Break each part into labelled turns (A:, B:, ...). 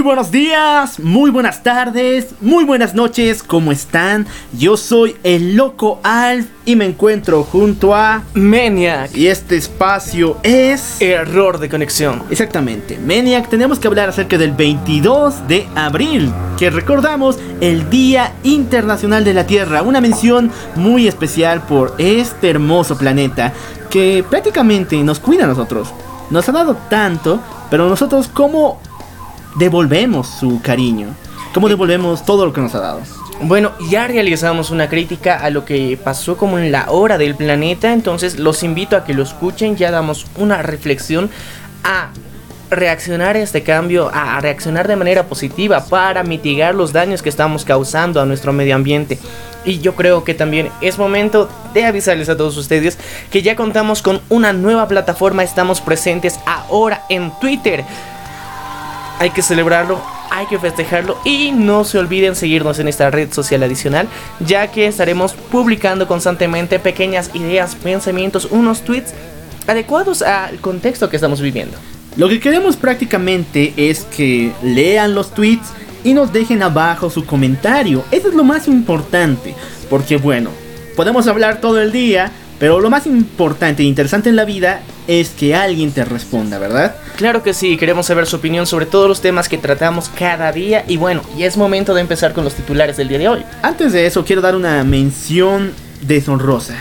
A: Muy buenos días, muy buenas tardes, muy buenas noches, ¿cómo están? Yo soy el Loco Alf y me encuentro junto a
B: Maniac.
A: Y este espacio es...
B: Error de conexión.
A: Exactamente, Maniac, tenemos que hablar acerca del 22 de abril, que recordamos el Día Internacional de la Tierra, una mención muy especial por este hermoso planeta que prácticamente nos cuida a nosotros. Nos ha dado tanto, pero nosotros como devolvemos su cariño? ¿Cómo devolvemos todo lo que nos ha dado?
B: Bueno, ya realizamos una crítica a lo que pasó como en la hora del planeta, entonces los invito a que lo escuchen, ya damos una reflexión a reaccionar a este cambio, a reaccionar de manera positiva para mitigar los daños que estamos causando a nuestro medio ambiente. Y yo creo que también es momento de avisarles a todos ustedes que ya contamos con una nueva plataforma, estamos presentes ahora en Twitter hay que celebrarlo, hay que festejarlo y no se olviden seguirnos en esta red social adicional, ya que estaremos publicando constantemente pequeñas ideas, pensamientos, unos tweets adecuados al contexto que estamos viviendo.
A: Lo que queremos prácticamente es que lean los tweets y nos dejen abajo su comentario. Eso es lo más importante, porque bueno, podemos hablar todo el día, pero lo más importante e interesante en la vida es que alguien te responda, ¿verdad?
B: Claro que sí, queremos saber su opinión sobre todos los temas que tratamos cada día y bueno, y es momento de empezar con los titulares del día de hoy.
A: Antes de eso, quiero dar una mención deshonrosa.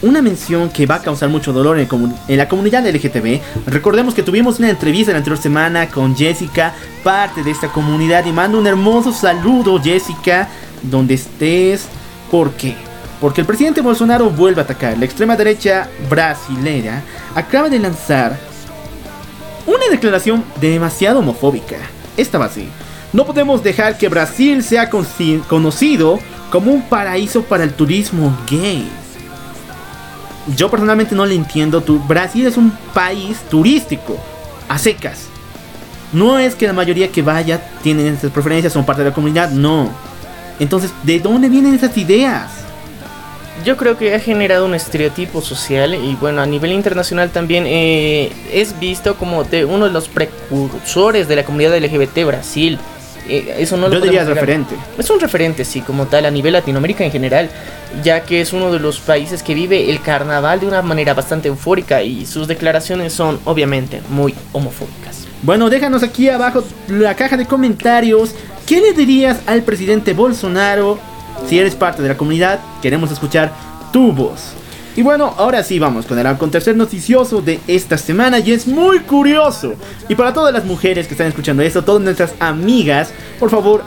A: Una mención que va a causar mucho dolor en, en, la comunidad LGTB. Recordemos que tuvimos una entrevista la anterior semana con Jessica, parte de esta comunidad, y mando un hermoso saludo, Jessica, donde estés. ¿Por qué? Porque el presidente Bolsonaro vuelve a atacar. La extrema derecha brasilera acaba de lanzar una declaración demasiado homofóbica. Estaba así. No podemos dejar que Brasil sea conocido como un paraíso para el turismo gay. Yo personalmente no le entiendo. Brasil es un país turístico, a secas. No es que la mayoría que vaya tienen esas preferencias, son parte de la comunidad, no. Entonces, ¿de dónde vienen esas ideas?
B: Yo creo que ha generado un estereotipo social y bueno, a nivel internacional también eh, es visto como de uno de los precursores de la comunidad LGBT Brasil.
A: Eh, eso no lo yo diría referente.
B: Es un referente, sí, como tal, a nivel Latinoamérica en general, ya que es uno de los países que vive el carnaval de una manera bastante eufórica y sus declaraciones son obviamente muy homofóbicas.
A: Bueno, déjanos aquí abajo la caja de comentarios. ¿Qué le dirías al presidente Bolsonaro si eres parte de la comunidad, queremos escuchar tu voz. Y bueno, ahora sí vamos con el acontecer noticioso de esta semana y es muy curioso. Y para todas las mujeres que están escuchando esto, todas nuestras amigas, por favor,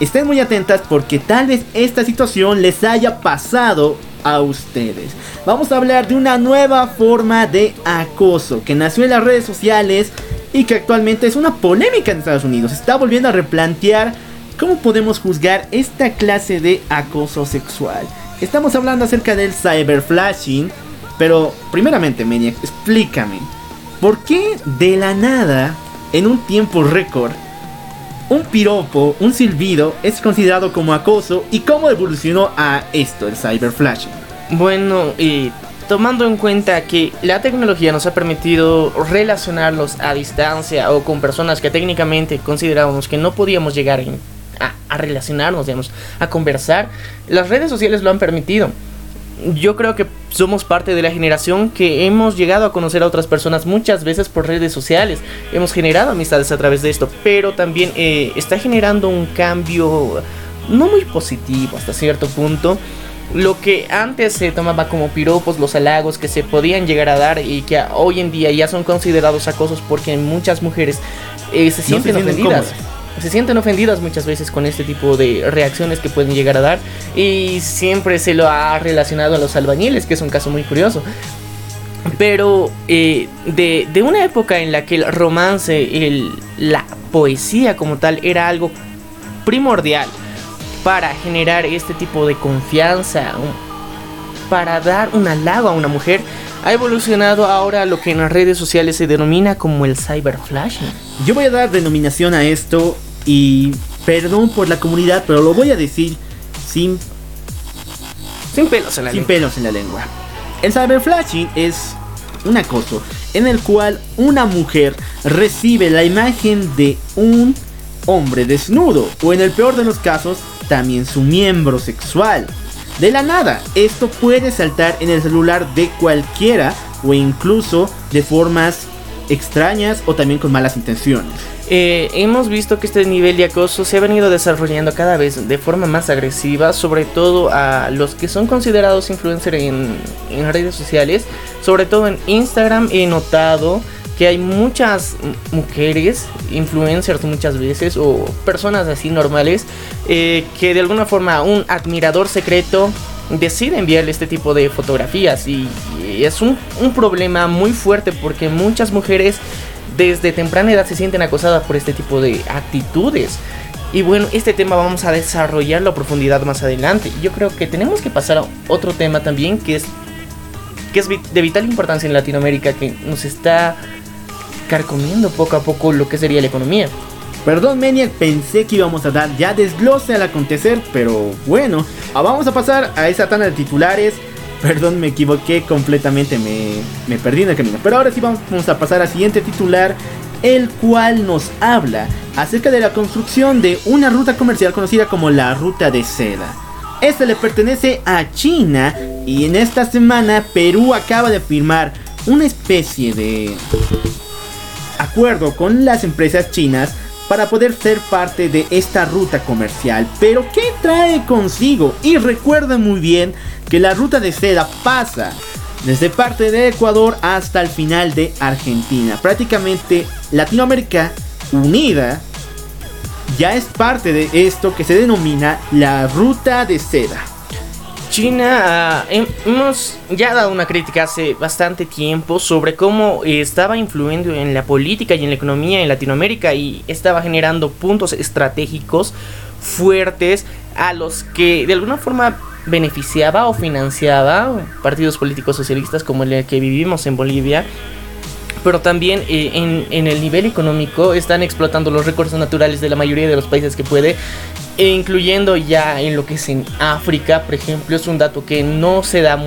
A: estén muy atentas porque tal vez esta situación les haya pasado a ustedes. Vamos a hablar de una nueva forma de acoso que nació en las redes sociales y que actualmente es una polémica en Estados Unidos. está volviendo a replantear ¿Cómo podemos juzgar esta clase de acoso sexual? Estamos hablando acerca del cyberflashing, pero primeramente, Maniac, explícame, ¿por qué de la nada, en un tiempo récord, un piropo, un silbido, es considerado como acoso y cómo evolucionó a esto, el cyberflashing?
B: Bueno, y tomando en cuenta que la tecnología nos ha permitido relacionarlos a distancia o con personas que técnicamente considerábamos que no podíamos llegar en a, relacionarnos, digamos, a conversar. Las redes sociales lo han permitido yo creo que somos parte de la generación que hemos llegado a conocer a otras personas muchas veces por redes sociales. Hemos generado amistades a través de esto, pero también eh, está generando un cambio no muy positivo hasta cierto punto. Lo que antes se tomaba como piropos, los halagos que se podían llegar a dar y que hoy en día ya son considerados acosos porque muchas mujeres eh, se sienten ofendidas se sienten ofendidas muchas veces con este tipo de reacciones que pueden llegar a dar y siempre se lo ha relacionado a los albañiles, que es un caso muy curioso. Pero eh, de, una época en la que el romance, el, la poesía como tal era algo primordial para generar este tipo de confianza, para dar un halago a una mujer, ha evolucionado ahora lo que en las redes sociales se denomina como el cyberflashing.
A: Yo voy a dar denominación a esto y perdón por la comunidad, pero lo voy a decir sin
B: sin pelos en la
A: sin pelos en la lengua. El cyberflashing es un acoso en el cual una mujer recibe la imagen de un hombre desnudo o en el peor de los casos también su miembro sexual. De la nada, esto puede saltar en el celular de cualquiera o incluso de formas extrañas o también con malas intenciones.
B: Eh, hemos visto que este nivel de acoso se ha venido desarrollando cada vez de forma más agresiva, sobre todo a los que son considerados influencers en, en redes sociales, sobre todo en Instagram he notado que hay muchas mujeres, influencers muchas veces, o personas así normales, eh, que de alguna forma un admirador secreto decide enviarle este tipo de fotografías y, es un, un, problema muy fuerte porque muchas mujeres desde temprana edad se sienten acosadas por este tipo de actitudes. Y bueno, este tema vamos a desarrollarlo a profundidad más adelante. Yo creo que tenemos que pasar a otro tema también que es que es de vital importancia en Latinoamérica que nos está carcomiendo poco a poco lo que sería la economía.
A: Perdón, Maniac, pensé que íbamos a dar ya desglose al acontecer, pero bueno, ah, vamos a pasar a esa tanda de titulares Perdón, me equivoqué completamente, me, perdí en el camino. Pero ahora sí vamos, a pasar al siguiente titular, el cual nos habla acerca de la construcción de una ruta comercial conocida como la Ruta de Seda. Esta le pertenece a China y en esta semana Perú acaba de firmar una especie de acuerdo con las empresas chinas para poder ser parte de esta ruta comercial. Pero ¿qué trae consigo? Y recuerden muy bien que la ruta de seda pasa desde parte de Ecuador hasta el final de Argentina. Prácticamente Latinoamérica unida ya es parte de esto que se denomina la ruta de seda.
B: China, ah, hemos ya dado una crítica hace bastante tiempo sobre cómo estaba influyendo en la política y en la economía en Latinoamérica y estaba generando puntos estratégicos fuertes a los que de alguna forma beneficiaba o financiaba partidos políticos socialistas como el que vivimos en Bolivia. Pero también eh, en, el nivel económico están explotando los recursos naturales de la mayoría de los países que puede, e incluyendo ya en lo que es en África, por ejemplo, es un dato que no se da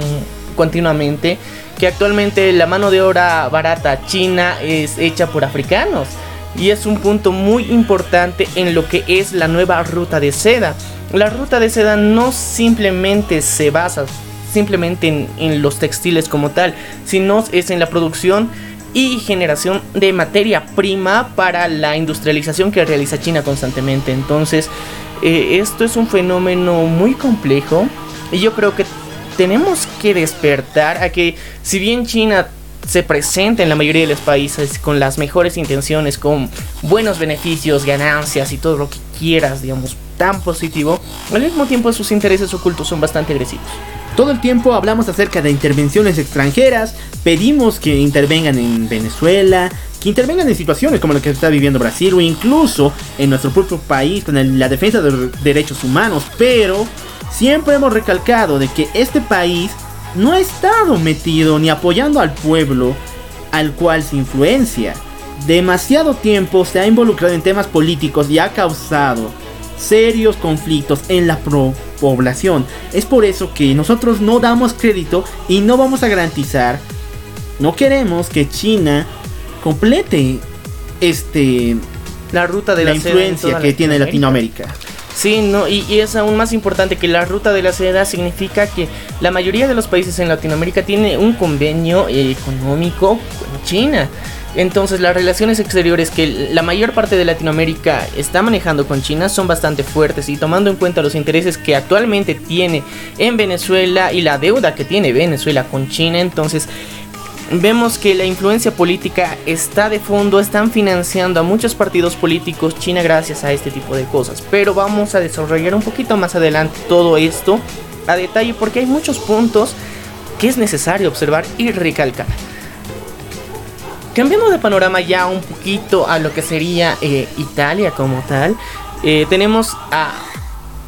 B: continuamente, que actualmente la mano de obra barata china es hecha por africanos. Y es un punto muy importante en lo que es la nueva ruta de seda la ruta de seda no simplemente se basa simplemente en, los textiles como tal, sino es en la producción y generación de materia prima para la industrialización que realiza China constantemente. Entonces, eh, esto es un fenómeno muy complejo y yo creo que tenemos que despertar a que si bien China se presenta en la mayoría de los países con las mejores intenciones, con buenos beneficios, ganancias y todo lo que quieras, digamos, tan positivo, al mismo tiempo sus intereses ocultos son bastante agresivos.
A: Todo el tiempo hablamos acerca de intervenciones extranjeras, pedimos que intervengan en Venezuela, que intervengan en situaciones como la que está viviendo Brasil o incluso en nuestro propio país con la defensa de derechos humanos, pero siempre hemos recalcado de que este país no ha estado metido ni apoyando al pueblo al cual se influencia. Demasiado tiempo se ha involucrado en temas políticos y ha causado serios conflictos en la población. Es por eso que nosotros no damos crédito y no vamos a garantizar, no queremos que China complete este
B: la ruta de la,
A: influencia que tiene Latinoamérica.
B: Sí, no, y, y, es aún más importante que la ruta de la seda significa que la mayoría de los países en Latinoamérica tiene un convenio económico con China. Entonces las relaciones exteriores que la mayor parte de Latinoamérica está manejando con China son bastante fuertes y tomando en cuenta los intereses que actualmente tiene en Venezuela y la deuda que tiene Venezuela con China, entonces vemos que la influencia política está de fondo, están financiando a muchos partidos políticos China gracias a este tipo de cosas. Pero vamos a desarrollar un poquito más adelante todo esto a detalle porque hay muchos puntos que es necesario observar y recalcar. Cambiando de panorama ya un poquito a lo que sería eh, Italia como tal, eh, tenemos a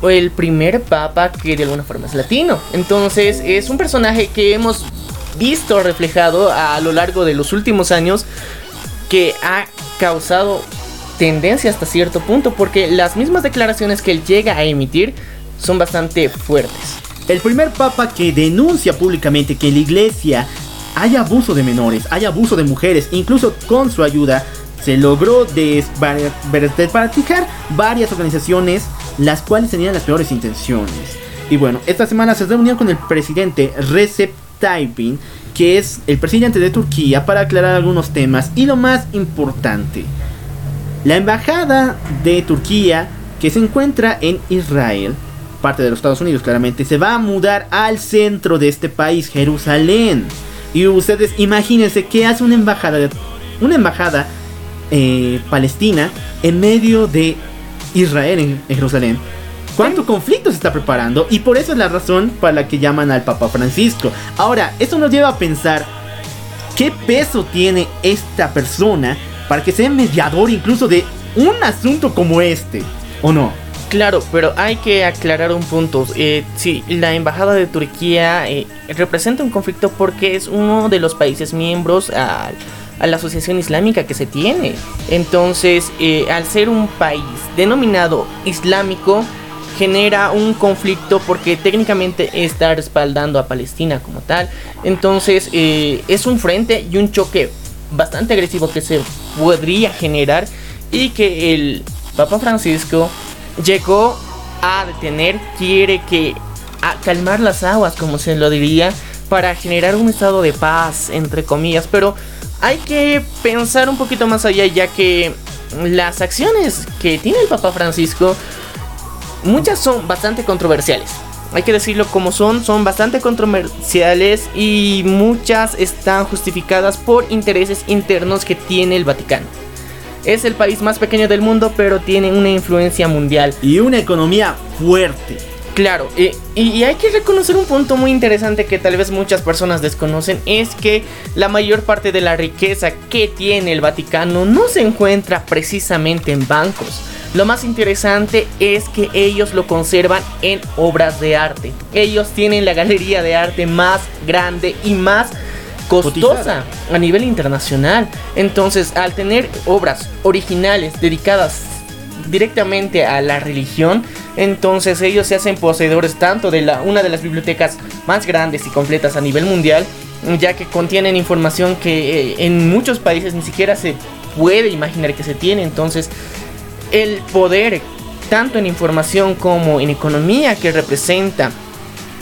B: el primer papa que de alguna forma es latino. Entonces es un personaje que hemos visto reflejado a lo largo de los últimos años que ha causado tendencia hasta cierto punto porque las mismas declaraciones que él llega a emitir son bastante fuertes.
A: El primer papa que denuncia públicamente que la iglesia hay abuso de menores, hay abuso de mujeres, incluso con su ayuda se logró desparatijar varias organizaciones las cuales tenían las peores intenciones. Y bueno, esta semana se reunió con el presidente Recep Tayyip, que es el presidente de Turquía, para aclarar algunos temas y lo más importante, la embajada de Turquía que se encuentra en Israel, parte de los Estados Unidos claramente, se va a mudar al centro de este país, Jerusalén. Y ustedes imagínense que hace una embajada, una embajada eh, palestina en medio de Israel en, Jerusalén. ¿Cuánto conflicto se está preparando? Y por eso es la razón para la que llaman al Papa Francisco. Ahora, eso nos lleva a pensar qué peso tiene esta persona para que sea mediador incluso de un asunto como este, ¿o no?
B: Claro, pero hay que aclarar un punto. Eh, sí, la embajada de Turquía eh, representa un conflicto porque es uno de los países miembros a, la asociación islámica que se tiene. Entonces, eh, al ser un país denominado islámico, genera un conflicto porque técnicamente está respaldando a Palestina como tal. Entonces, es un frente y un choque bastante agresivo que se podría generar y que el Papa Francisco llegó a detener, quiere que a calmar las aguas, como se lo diría, para generar un estado de paz, entre comillas, pero hay que pensar un poquito más allá, ya que las acciones que tiene el Papa Francisco, muchas son bastante controversiales. Hay que decirlo como son, son bastante controversiales y muchas están justificadas por intereses internos que tiene el Vaticano. Es el país más pequeño del mundo, pero tiene una influencia mundial.
A: Y una economía fuerte.
B: Claro, y, hay que reconocer un punto muy interesante que tal vez muchas personas desconocen, es que la mayor parte de la riqueza que tiene el Vaticano no se encuentra precisamente en bancos. Lo más interesante es que ellos lo conservan en obras de arte. Ellos tienen la galería de arte más grande y más costosa a nivel internacional. Entonces, al tener obras originales dedicadas directamente a la religión, entonces ellos se hacen poseedores tanto de la, una de las bibliotecas más grandes y completas a nivel mundial, ya que contienen información que eh, en muchos países ni siquiera se puede imaginar que se tiene. Entonces, el poder, tanto en información como en economía que representa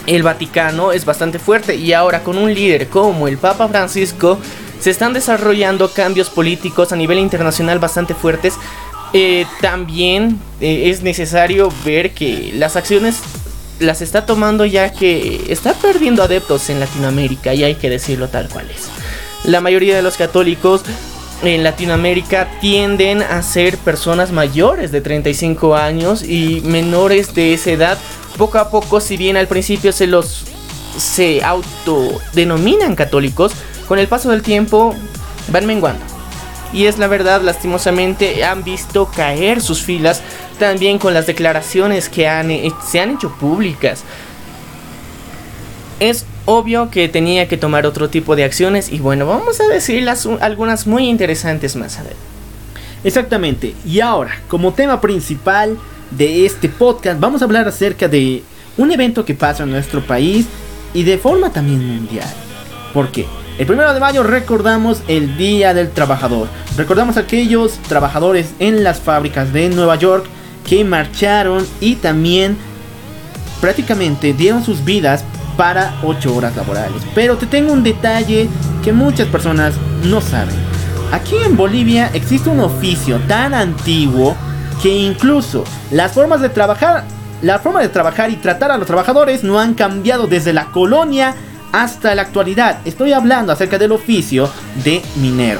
B: el Vaticano es bastante fuerte y ahora con un líder como el Papa Francisco se están desarrollando cambios políticos a nivel internacional bastante fuertes. Eh, también eh, es necesario ver que las acciones las está tomando ya que está perdiendo adeptos en Latinoamérica y hay que decirlo tal cual es. La mayoría de los católicos en Latinoamérica tienden a ser personas mayores de 35 años y menores de esa edad poco a poco, si bien al principio se los se autodenominan católicos, con el paso del tiempo van menguando. Y es la verdad, lastimosamente han visto caer sus filas también con las declaraciones que se han hecho públicas. Es obvio que tenía que tomar otro tipo de acciones y bueno, vamos a decirlas algunas muy interesantes más adelante.
A: Exactamente, y ahora, como tema principal, de este podcast vamos a hablar acerca de un evento que pasa en nuestro país y de forma también mundial. ¿Por qué? El primero de mayo recordamos el Día del Trabajador. Recordamos a aquellos trabajadores en las fábricas de Nueva York que marcharon y también prácticamente dieron sus vidas para 8 horas laborales. Pero te tengo un detalle que muchas personas no saben. aquí en Bolivia existe un oficio tan antiguo que incluso las formas de trabajar, la forma de trabajar y tratar a los trabajadores no han cambiado desde la colonia hasta la actualidad. Estoy hablando acerca del oficio de minero.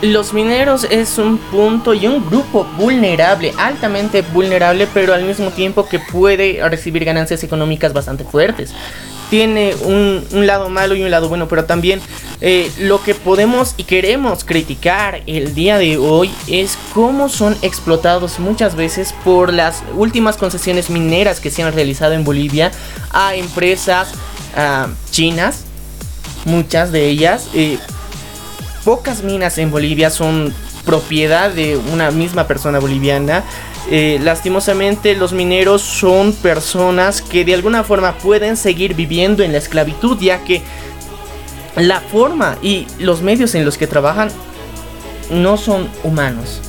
B: Los mineros es un punto y un grupo vulnerable, altamente vulnerable, pero al mismo tiempo que puede recibir ganancias económicas bastante fuertes. Tiene un, lado malo y un lado bueno, pero también eh, lo que podemos y queremos criticar el día de hoy es cómo son explotados muchas veces por las últimas concesiones mineras que se han realizado en Bolivia a empresas ah, chinas, muchas de ellas. Pocas minas en Bolivia son propiedad de una misma persona boliviana. Eh, lastimosamente los mineros son personas que de alguna forma pueden seguir viviendo en la esclavitud ya que la forma y los medios en los que trabajan no son humanos.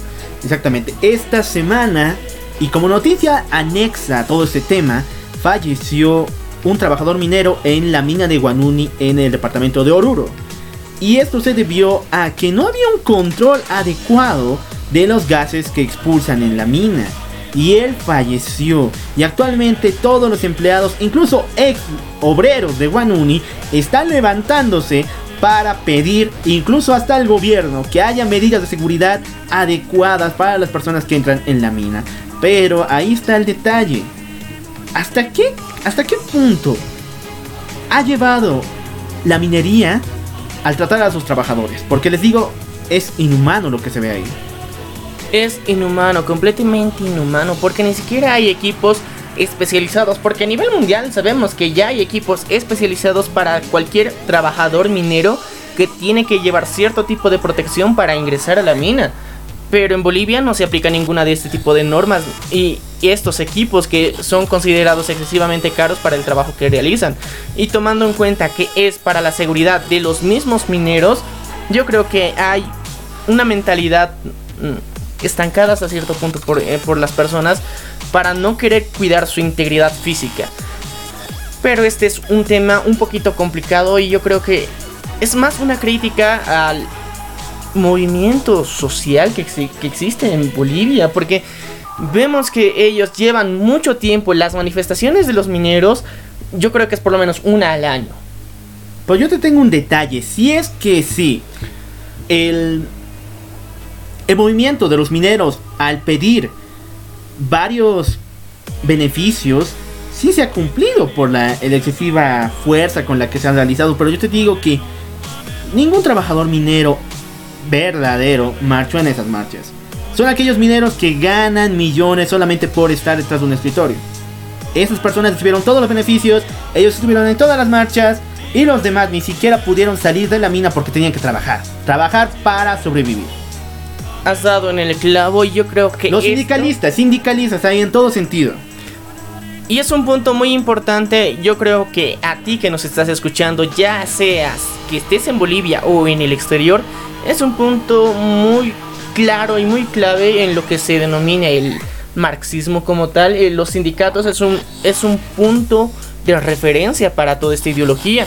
A: Exactamente. Esta semana, y como noticia anexa a todo este tema, falleció un trabajador minero en la mina de Guanuni en el departamento de Oruro. Y esto se debió a que no había un control adecuado de los gases que expulsan en la mina. Y él falleció. Y actualmente todos los empleados, incluso ex obreros de Guanuni, están levantándose para pedir, incluso hasta el gobierno, que haya medidas de seguridad adecuadas para las personas que entran en la mina. Pero ahí está el detalle. ¿Hasta qué, hasta qué punto ha llevado la minería al tratar a sus trabajadores. Porque les digo, es inhumano lo que se ve ahí.
B: Es inhumano, completamente inhumano, porque ni siquiera hay equipos especializados, porque a nivel mundial sabemos que ya hay equipos especializados para cualquier trabajador minero que tiene que llevar cierto tipo de protección para ingresar a la mina. Pero en Bolivia no se aplica ninguna de este tipo de normas y, estos equipos que son considerados excesivamente caros para el trabajo que realizan. Y tomando en cuenta que es para la seguridad de los mismos mineros, yo creo que hay una mentalidad mm, estancada hasta cierto punto por, eh, por las personas para no querer cuidar su integridad física. Pero este es un tema un poquito complicado y yo creo que es más una crítica al movimiento social que, que existe en Bolivia, porque vemos que ellos llevan mucho tiempo las manifestaciones de los mineros, yo creo que es por lo menos una al año.
A: Pues yo te tengo un detalle, si es que sí, el, el movimiento de los mineros al pedir varios beneficios, sí se ha cumplido por la excesiva fuerza con la que se han realizado, pero yo te digo que ningún trabajador minero verdadero marchó en esas marchas. Son aquellos mineros que ganan millones solamente por estar detrás de un escritorio. Esas personas recibieron todos los beneficios, ellos estuvieron en todas las marchas y los demás ni siquiera pudieron salir de la mina porque tenían que trabajar. Trabajar para sobrevivir.
B: Has dado en el clavo y yo creo que...
A: Los sindicalistas, sindicalistas, ahí en todo sentido.
B: Y es un punto muy importante, yo creo que a ti que nos estás escuchando, ya seas que estés en Bolivia o en el exterior, es un punto muy claro y muy clave en lo que se denomina el marxismo como tal. Eh, los sindicatos es un, es un punto de referencia para toda esta ideología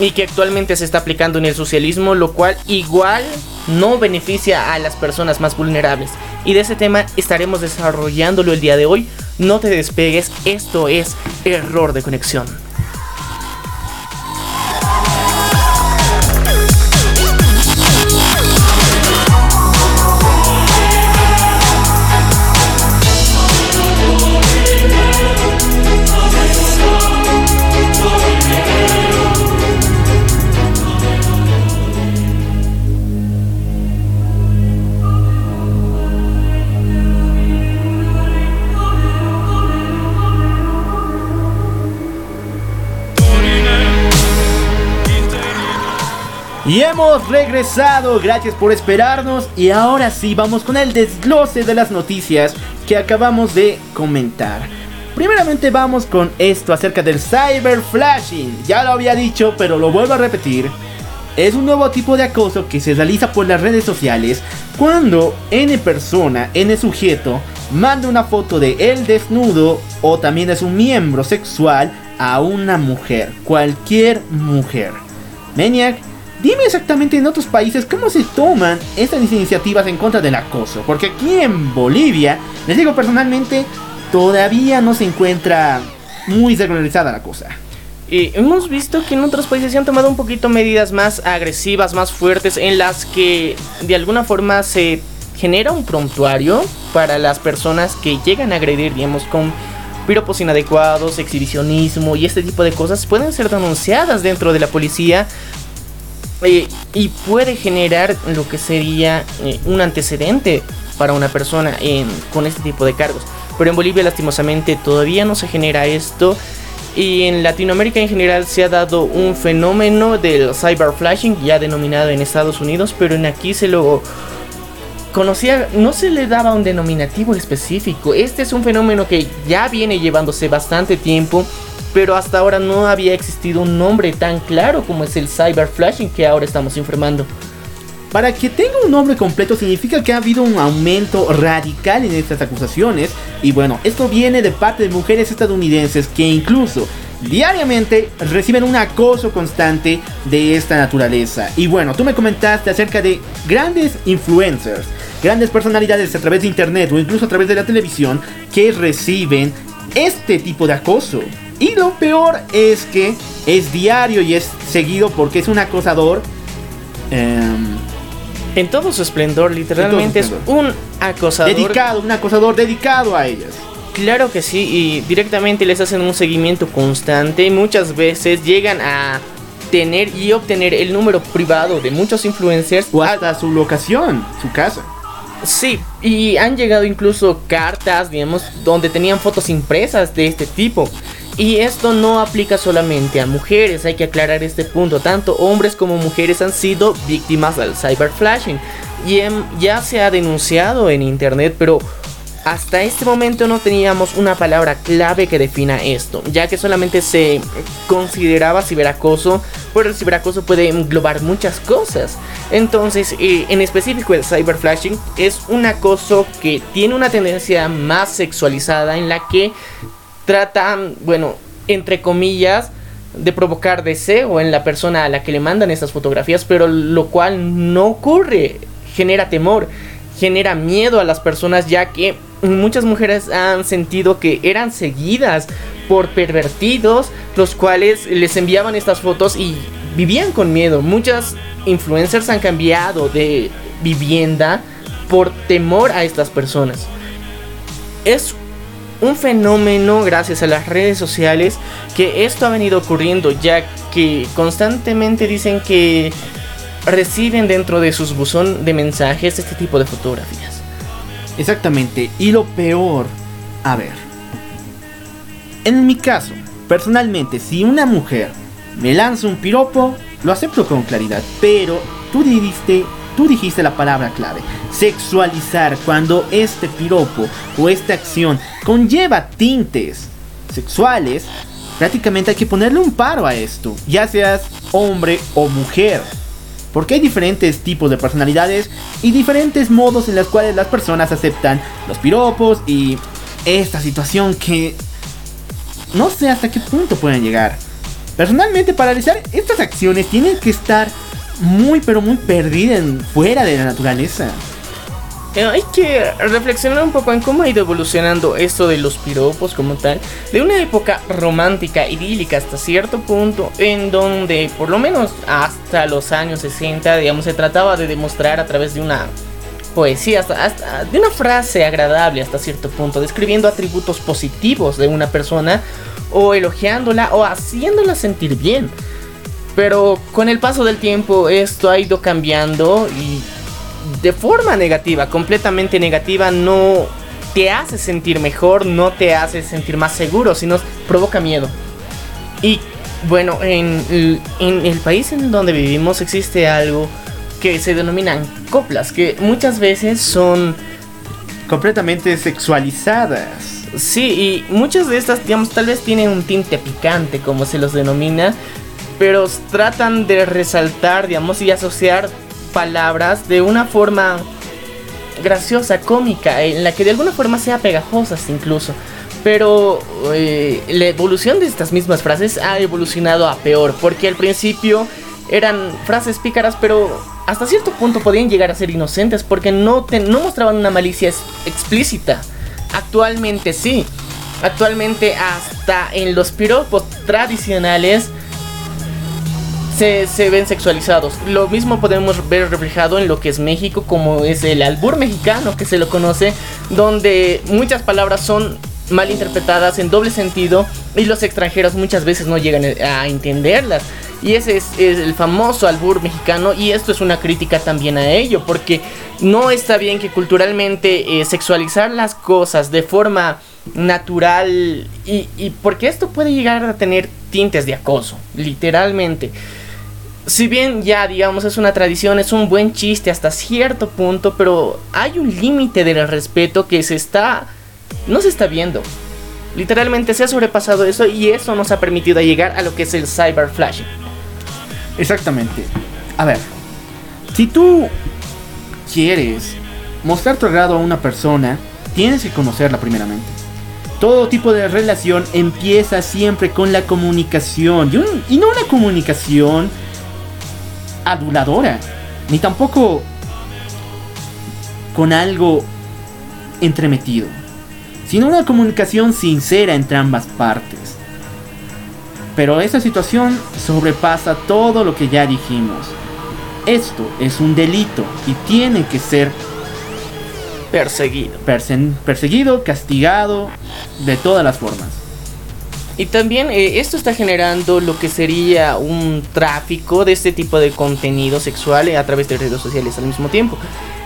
B: y que actualmente se está aplicando en el socialismo, lo cual igual no beneficia a las personas más vulnerables. Y de ese tema estaremos desarrollándolo el día de hoy. No te despegues, esto es error de conexión.
A: Y hemos regresado, gracias por esperarnos y ahora sí vamos con el desglose de las noticias que acabamos de comentar. Primeramente vamos con esto acerca del cyber flashing. Ya lo había dicho, pero lo vuelvo a repetir. Es un nuevo tipo de acoso que se realiza por las redes sociales cuando N persona, N sujeto, manda una foto de él desnudo o también de su miembro sexual a una mujer, cualquier mujer. Maniac Dime exactamente en otros países cómo se toman estas iniciativas en contra del acoso. Porque aquí en Bolivia, les digo personalmente, todavía no se encuentra muy regularizada la cosa.
B: Hemos visto que en otros países se han tomado un poquito medidas más agresivas, más fuertes, en las que de alguna forma se genera un prontuario para las personas que llegan a agredir, digamos, con piropos inadecuados, exhibicionismo y este tipo de cosas pueden ser denunciadas dentro de la policía y puede generar lo que sería eh, un antecedente para una persona con este tipo de cargos. Pero en Bolivia lastimosamente todavía no se genera esto y en Latinoamérica en general se ha dado un fenómeno del cyberflashing ya denominado en Estados Unidos, pero en aquí se lo conocía, no se le daba un denominativo específico. Este es un fenómeno que ya viene llevándose bastante tiempo, pero hasta ahora no había existido un nombre tan claro como es el cyberflashing que ahora estamos informando.
A: Para que tenga un nombre completo significa que ha habido un aumento radical en estas acusaciones y bueno, esto viene de parte de mujeres estadounidenses que incluso diariamente reciben un acoso constante de esta naturaleza. Y bueno, tú me comentaste acerca de grandes influencers, grandes personalidades a través de internet o incluso a través de la televisión que reciben este tipo de acoso. Y lo peor es que es diario y es seguido porque es un acosador.
B: Em, en todo su esplendor, literalmente es un acosador.
A: Dedicado, un acosador dedicado a ellas.
B: Claro que sí, y directamente les hacen un seguimiento constante. Y muchas veces llegan a tener y obtener el número privado de muchos influencers.
A: O hasta su locación, su casa.
B: Sí, y han llegado incluso cartas, digamos, donde tenían fotos impresas de este tipo. Y esto no aplica solamente a mujeres, hay que aclarar este punto. Tanto hombres como mujeres han sido víctimas del cyberflashing. Y ya se ha denunciado en internet, pero hasta este momento no teníamos una palabra clave que defina esto, ya que solamente se consideraba ciberacoso, pero el ciberacoso puede englobar muchas cosas. Entonces, eh, en específico el cyberflashing es un acoso que tiene una tendencia más sexualizada en la que tratan, bueno, entre comillas, de provocar deseo en la persona a la que le mandan estas fotografías, pero lo cual no ocurre, genera temor, genera miedo a las personas ya que muchas mujeres han sentido que eran seguidas por pervertidos, los cuales les enviaban estas fotos y vivían con miedo. Muchas influencers han cambiado de vivienda por temor a estas personas. Es un fenómeno gracias a las redes sociales que esto ha venido ocurriendo ya que constantemente dicen que reciben dentro de sus buzón de mensajes este tipo de fotografías.
A: Exactamente, y lo peor, a ver, en mi caso, personalmente, si una mujer me lanza un piropo, lo acepto con claridad, pero tú dijiste tú dijiste la palabra clave, sexualizar, cuando este piropo o esta acción conlleva tintes sexuales, prácticamente hay que ponerle un paro a esto, ya seas hombre o mujer. Porque hay diferentes tipos de personalidades y diferentes modos en los cuales las personas aceptan los piropos y esta situación que no sé hasta qué punto pueden llegar. Personalmente, para realizar estas acciones tienen que estar muy, pero muy perdida en, fuera de la naturaleza.
B: Eh, hay que reflexionar un poco en cómo ha ido evolucionando esto de los piropos como tal, de una época romántica, idílica hasta cierto punto, en donde por lo menos hasta los años 60, digamos, se trataba de demostrar a través de una poesía, hasta, de una frase agradable hasta cierto punto, describiendo atributos positivos de una persona o elogiándola o haciéndola sentir bien. Pero con el paso del tiempo esto ha ido cambiando y de forma negativa, completamente negativa, no te hace sentir mejor, no te hace sentir más seguro, sino provoca miedo. Y bueno, en, en el país en donde vivimos existe algo que se denominan coplas, que muchas veces son
A: completamente sexualizadas.
B: Sí, y muchas de estas, digamos, tal vez tienen un tinte picante, como se los denomina, pero tratan de resaltar, digamos, y asociar palabras de una forma graciosa, cómica, en la que de alguna forma sea pegajosas incluso. Pero eh, la evolución de estas mismas frases ha evolucionado a peor, porque al principio eran frases pícaras, pero hasta cierto punto podían llegar a ser inocentes porque no, no mostraban una malicia explícita. Actualmente sí. Actualmente hasta en los piropos tradicionales se, ven sexualizados. Lo mismo podemos ver reflejado en lo que es México, como es el albur mexicano que se lo conoce, donde muchas palabras son mal interpretadas en doble sentido y los extranjeros muchas veces no llegan a entenderlas. Y ese es, el famoso albur mexicano y esto es una crítica también a ello, porque no está bien que culturalmente eh, sexualizar las cosas de forma natural y porque esto puede llegar a tener tintes de acoso, literalmente. Si bien ya digamos es una tradición, es un buen chiste hasta cierto punto, pero hay un límite del respeto que se está no se está viendo. Literalmente se ha sobrepasado eso y eso nos ha permitido llegar a lo que es el cyber.
A: Exactamente. A ver, si tú quieres mostrar tu agrado a una persona, tienes que conocerla primeramente. Todo tipo de relación empieza siempre con la comunicación y, y no una comunicación aduladora, ni tampoco con algo entremetido sino una comunicación sincera entre ambas partes. Pero esa situación sobrepasa todo lo que ya dijimos. Esto es un delito y tiene que ser
B: perseguido.
A: perseguido, castigado, de todas las formas.
B: Y también eh, esto está generando lo que sería un tráfico de este tipo de contenido sexual a través de redes sociales al mismo tiempo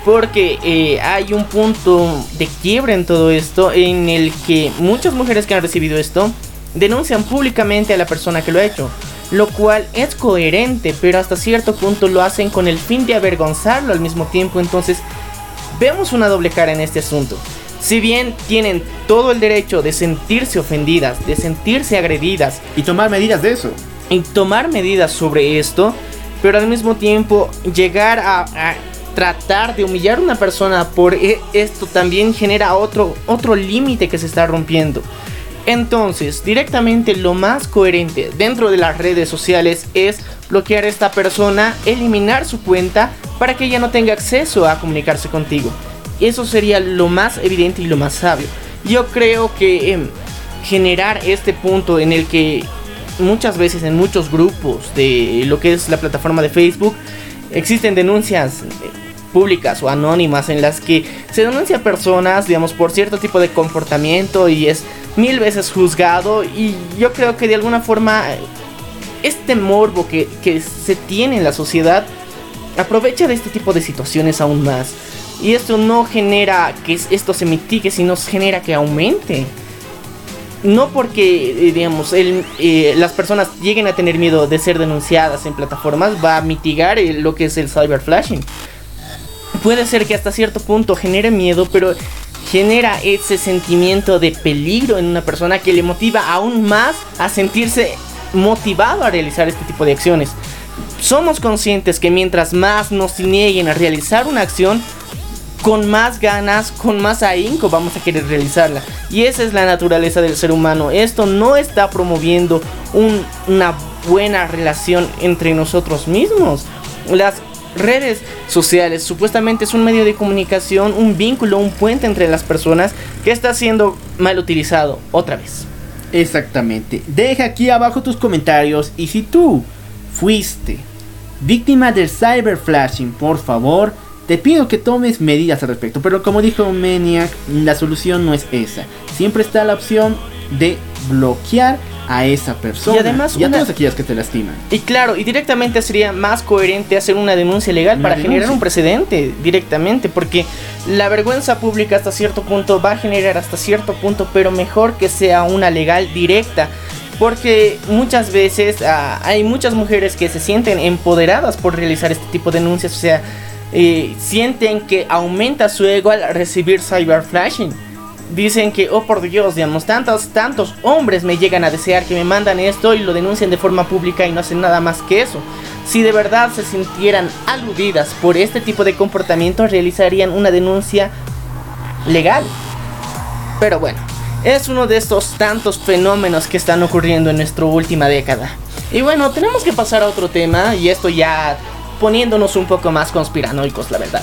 B: porque eh, hay un punto de quiebra en todo esto en el que muchas mujeres que han recibido esto denuncian públicamente a la persona que lo ha hecho, lo cual es coherente, pero hasta cierto punto lo hacen con el fin de avergonzarlo al mismo tiempo, entonces vemos una doble cara en este asunto. Si bien tienen todo el derecho de sentirse ofendidas, de sentirse agredidas
A: y tomar medidas de eso,
B: y tomar medidas sobre esto, pero al mismo tiempo llegar a tratar de humillar a una persona por e, esto también genera otro, otro límite que se está rompiendo. Entonces, directamente lo más coherente dentro de las redes sociales es bloquear a esta persona, eliminar su cuenta para que ella no tenga acceso a comunicarse contigo. Eso sería lo más evidente y lo más sabio. Yo creo que em, generar este punto en el que muchas veces en muchos grupos de lo que es la plataforma de Facebook existen denuncias públicas o anónimas en las que se denuncia a personas, digamos, por cierto tipo de comportamiento y es mil veces juzgado y yo creo que de alguna forma este morbo que, que se tiene en la sociedad aprovecha de este tipo de situaciones aún más. Y esto no genera que esto se mitigue, sino genera que aumente. No porque, eh, digamos, eh, las personas lleguen a tener miedo de ser denunciadas en plataformas, va a mitigar lo que es el cyberflashing puede ser que hasta cierto punto genere miedo, pero genera ese sentimiento de peligro en una persona que le motiva aún más a sentirse motivado a realizar este tipo de acciones. Somos conscientes que mientras más nos nieguen a realizar una acción, con más ganas, con más ahínco vamos a querer realizarla. Y esa es la naturaleza del ser humano. Esto no está promoviendo una buena relación entre nosotros mismos. Las redes sociales. Supuestamente es un medio de comunicación, un vínculo, un puente entre las personas que está siendo mal utilizado otra vez.
A: Exactamente. Deja aquí abajo tus comentarios y si tú fuiste víctima del cyberflashing, por favor, te pido que tomes medidas al respecto. Pero como dijo Maniac, la solución no es esa. Siempre está la opción de bloquear a esa persona
B: y además
A: y a todas aquellas que te lastiman.
B: Y claro, y directamente sería más coherente hacer una denuncia legal para generar un precedente directamente, porque la vergüenza pública hasta cierto punto va a generar hasta cierto punto, pero mejor que sea una legal directa. Porque muchas veces ah, hay muchas mujeres que se sienten empoderadas por realizar este tipo de denuncias, o sea, sienten que aumenta su ego al recibir cyberflashing dicen que, oh por Dios, digamos, tantos, tantos hombres me llegan a desear que me mandan esto y lo denuncian de forma pública y no hacen nada más que eso. Si de verdad se sintieran aludidas por este tipo de comportamiento, realizarían una denuncia legal. Pero bueno, es uno de estos tantos fenómenos que están ocurriendo en nuestra última década. Y bueno, tenemos que pasar a otro tema y esto ya poniéndonos un poco más conspiranoicos, la verdad.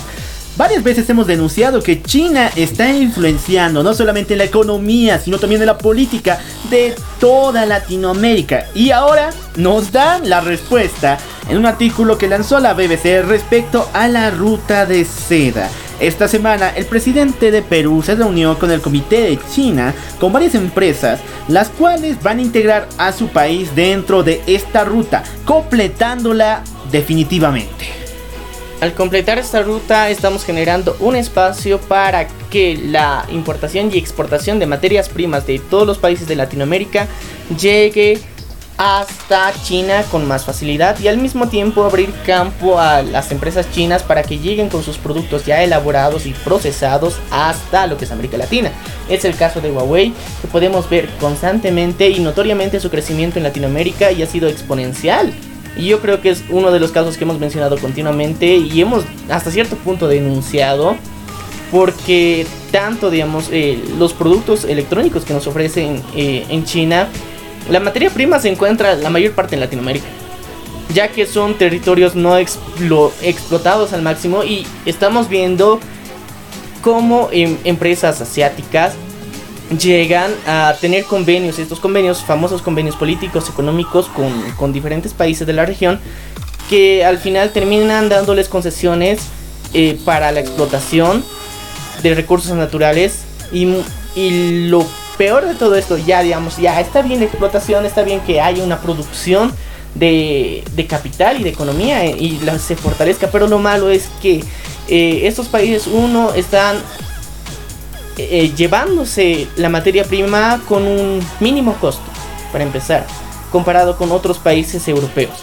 A: Varias veces hemos denunciado que China está influenciando no solamente en la economía, sino también en la política de toda Latinoamérica. Y ahora nos dan la respuesta en un artículo que lanzó la BBC respecto a la ruta de seda. Esta semana el presidente de Perú se reunió con el comité de China con varias empresas, las cuales van a integrar a su país dentro de esta ruta, completándola definitivamente.
B: Al completar esta ruta estamos generando un espacio para que la importación y exportación de materias primas de todos los países de Latinoamérica llegue hasta China con más facilidad y al mismo tiempo abrir campo a las empresas chinas para que lleguen con sus productos ya elaborados y procesados hasta lo que es América Latina. Es el caso de Huawei que podemos ver constantemente y notoriamente su crecimiento en Latinoamérica y ha sido exponencial. Y yo creo que es uno de los casos que hemos mencionado continuamente y hemos hasta cierto punto denunciado porque tanto, digamos, eh, los productos electrónicos que nos ofrecen eh, en China, la materia prima se encuentra la mayor parte en Latinoamérica, ya que son territorios no explotados al máximo y estamos viendo cómo em, empresas asiáticas llegan a tener convenios, estos convenios, famosos convenios políticos, económicos con, diferentes países de la región, que al final terminan dándoles concesiones eh, para la explotación de recursos naturales. Y, y, lo peor de todo esto, ya digamos, ya está bien la explotación, está bien que haya una producción de, de capital y de economía eh, y la, se fortalezca, pero lo malo es que eh, estos países, uno, están eh, llevándose la materia prima con un mínimo costo, para empezar, comparado con otros países europeos.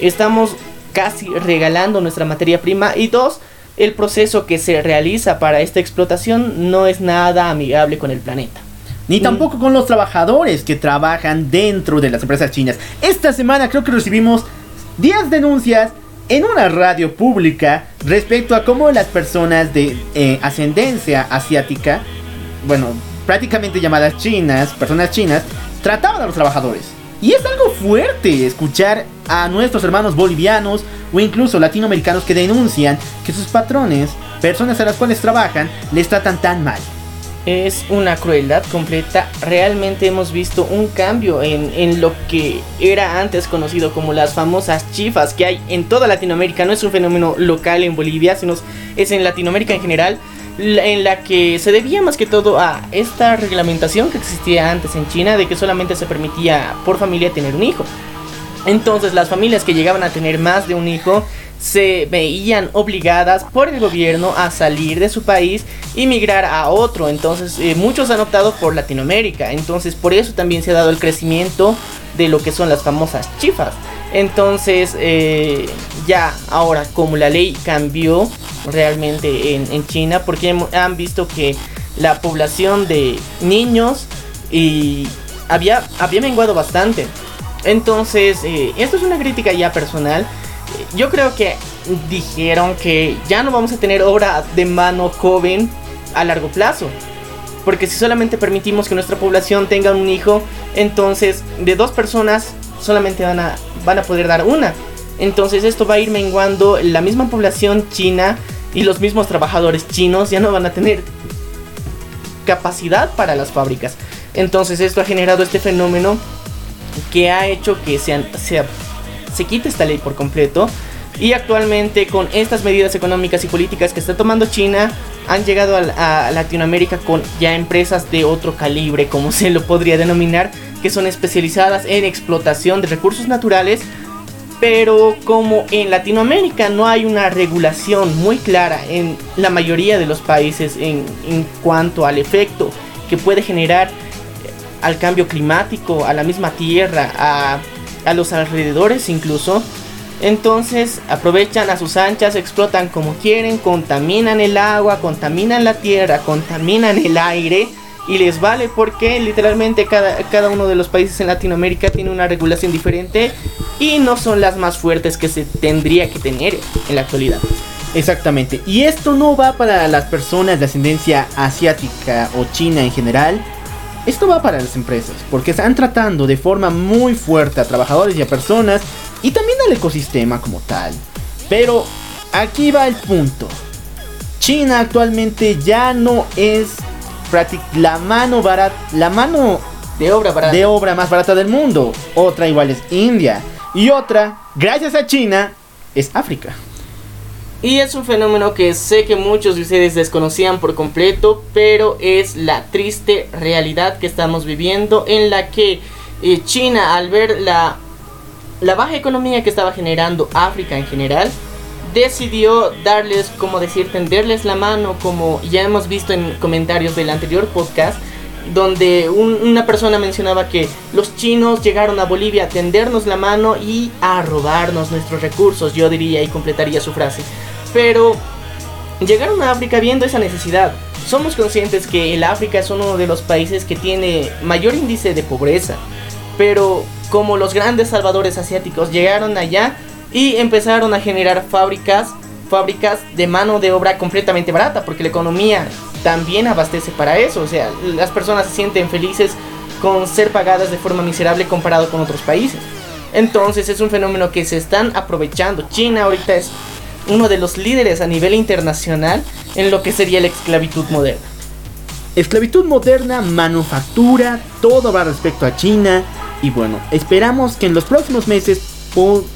B: Estamos casi regalando nuestra materia prima y dos, el proceso que se realiza para esta explotación no es nada amigable con el planeta.
A: Ni tampoco con los trabajadores que trabajan dentro de las empresas chinas. Esta semana creo que recibimos 10 denuncias en una radio pública respecto a cómo las personas de eh, ascendencia asiática, bueno, prácticamente llamadas chinas, personas chinas, trataban a los trabajadores. Y es algo fuerte escuchar a nuestros hermanos bolivianos o incluso latinoamericanos que denuncian que sus patrones, personas a las cuales trabajan, les tratan tan mal
B: es una crueldad completa. Realmente hemos visto un cambio en, lo que era antes conocido como las famosas chifas que hay en toda Latinoamérica. No es un fenómeno local en Bolivia, sino es en Latinoamérica en general. En la que se debía más que todo a esta reglamentación que existía antes en China de que solamente se permitía por familia tener un hijo. Entonces las familias que llegaban a tener más de un hijo se veían obligadas por el gobierno a salir de su país y migrar a otro. Entonces eh, muchos han optado por Latinoamérica. Entonces por eso también se ha dado el crecimiento de lo que son las famosas chifas. Entonces eh, ya ahora como la ley cambió realmente en, China porque han visto que la población de niños y había, había menguado bastante. Entonces, eh, esto es una crítica ya personal yo creo que dijeron que ya no vamos a tener obra de mano joven a largo plazo. Porque si solamente permitimos que nuestra población tenga un hijo, entonces de dos personas solamente van a, van a poder dar una. Entonces esto va a ir menguando la misma población china y los mismos trabajadores chinos ya no van a tener capacidad para las fábricas. Entonces esto ha generado este fenómeno que ha hecho que sean, sea se quite esta ley por completo. Y actualmente con estas medidas económicas y políticas que está tomando China, han llegado a, Latinoamérica con ya empresas de otro calibre, como se lo podría denominar, que son especializadas en explotación de recursos naturales. Pero como en Latinoamérica no hay una regulación muy clara en la mayoría de los países en, en cuanto al efecto que puede generar al cambio climático, a la misma tierra, a a los alrededores incluso. Entonces aprovechan a sus anchas, explotan como quieren, contaminan el agua, contaminan la tierra, contaminan el aire y les vale porque literalmente cada, cada uno de los países en Latinoamérica tiene una regulación diferente y no son las más fuertes que se tendría que tener en la actualidad.
A: Exactamente. Y esto no va para las personas de ascendencia asiática o china en general, Esto va para las empresas, porque están tratando de forma muy fuerte a trabajadores y a personas y también al ecosistema como tal. Pero aquí va el punto. China actualmente ya no es la mano barata, la mano
B: de obra barata.
A: de obra más barata del mundo. Otra igual es India y otra, gracias a China, es África.
B: Y es un fenómeno que sé que muchos de ustedes desconocían por completo, pero es la triste realidad que estamos viviendo en la que eh, China al ver la, la baja economía que estaba generando África en general, decidió darles, como decir, tenderles la mano, como ya hemos visto en comentarios del anterior podcast, donde una persona mencionaba que los chinos llegaron a Bolivia a tendernos la mano y a robarnos nuestros recursos, yo diría y completaría su frase. Pero llegaron a África viendo esa necesidad. Somos conscientes que el África es uno de los países que tiene mayor índice de pobreza, pero como los grandes salvadores asiáticos llegaron allá y empezaron a generar fábricas, fábricas de mano de obra completamente barata, porque la economía también abastece para eso, o sea, las personas se sienten felices con ser pagadas de forma miserable comparado con otros países. Entonces es un fenómeno que se están aprovechando. China ahorita es uno de los líderes a nivel internacional en lo que sería la esclavitud moderna.
A: Esclavitud moderna, manufactura, todo va respecto a China. Y bueno, esperamos que en los próximos meses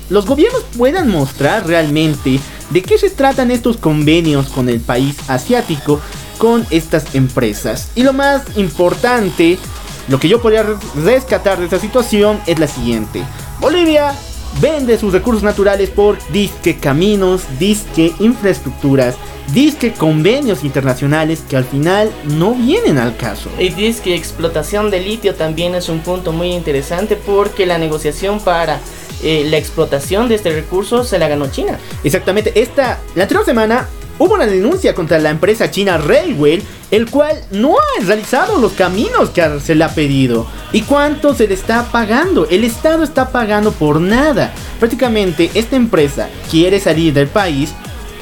A: los gobiernos puedan mostrar realmente de qué se tratan estos convenios con el país asiático con estas empresas. Y lo más importante, lo que yo podría rescatar de esta situación es la siguiente. Bolivia vende sus recursos naturales por disque caminos, disque infraestructuras, disque convenios internacionales que al final no vienen al caso.
B: Y disque explotación de litio también es un punto muy interesante porque la negociación para eh, la explotación de este recurso se la ganó China.
A: Exactamente, esta, la anterior semana hubo una denuncia contra la empresa china Railway, el cual no ha realizado los caminos que se le ha pedido. ¿Y cuánto se le está pagando? El Estado está pagando por nada. Prácticamente esta empresa quiere salir del país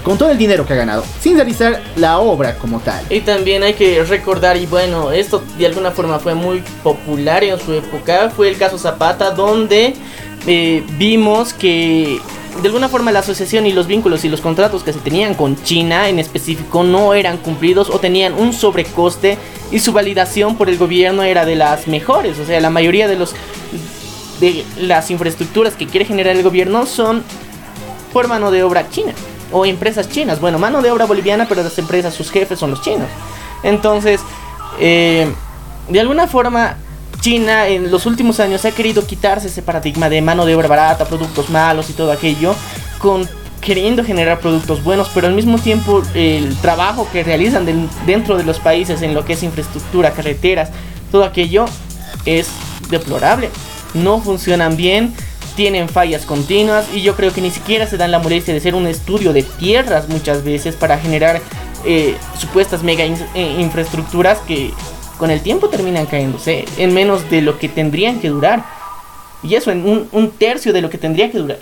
A: con todo el dinero que ha ganado, sin realizar la obra como tal.
B: Y también hay que recordar, y bueno, esto de alguna forma fue muy popular en su época, fue el caso Zapata, donde eh, vimos que de alguna forma la asociación y los vínculos y los contratos que se tenían con China en específico no eran cumplidos o tenían un sobrecoste y su validación por el gobierno era de las mejores. O sea, la mayoría de los de las infraestructuras que quiere generar el gobierno son por mano de obra china o empresas chinas. Bueno, mano de obra boliviana, pero las empresas, sus jefes son los chinos. Entonces, eh, de alguna forma, China en los últimos años ha querido quitarse ese paradigma de mano de obra barata, productos malos y todo aquello, con queriendo generar productos buenos, pero al mismo tiempo el trabajo que realizan dentro de los países en lo que es infraestructura, carreteras, todo aquello es deplorable. No funcionan bien, tienen fallas continuas y yo creo que ni siquiera se dan la molestia de hacer un estudio de tierras muchas veces para generar eh, supuestas mega eh, infraestructuras que con el tiempo terminan cayéndose en menos de lo que tendrían que durar. Y eso en un, tercio de lo que tendría que durar.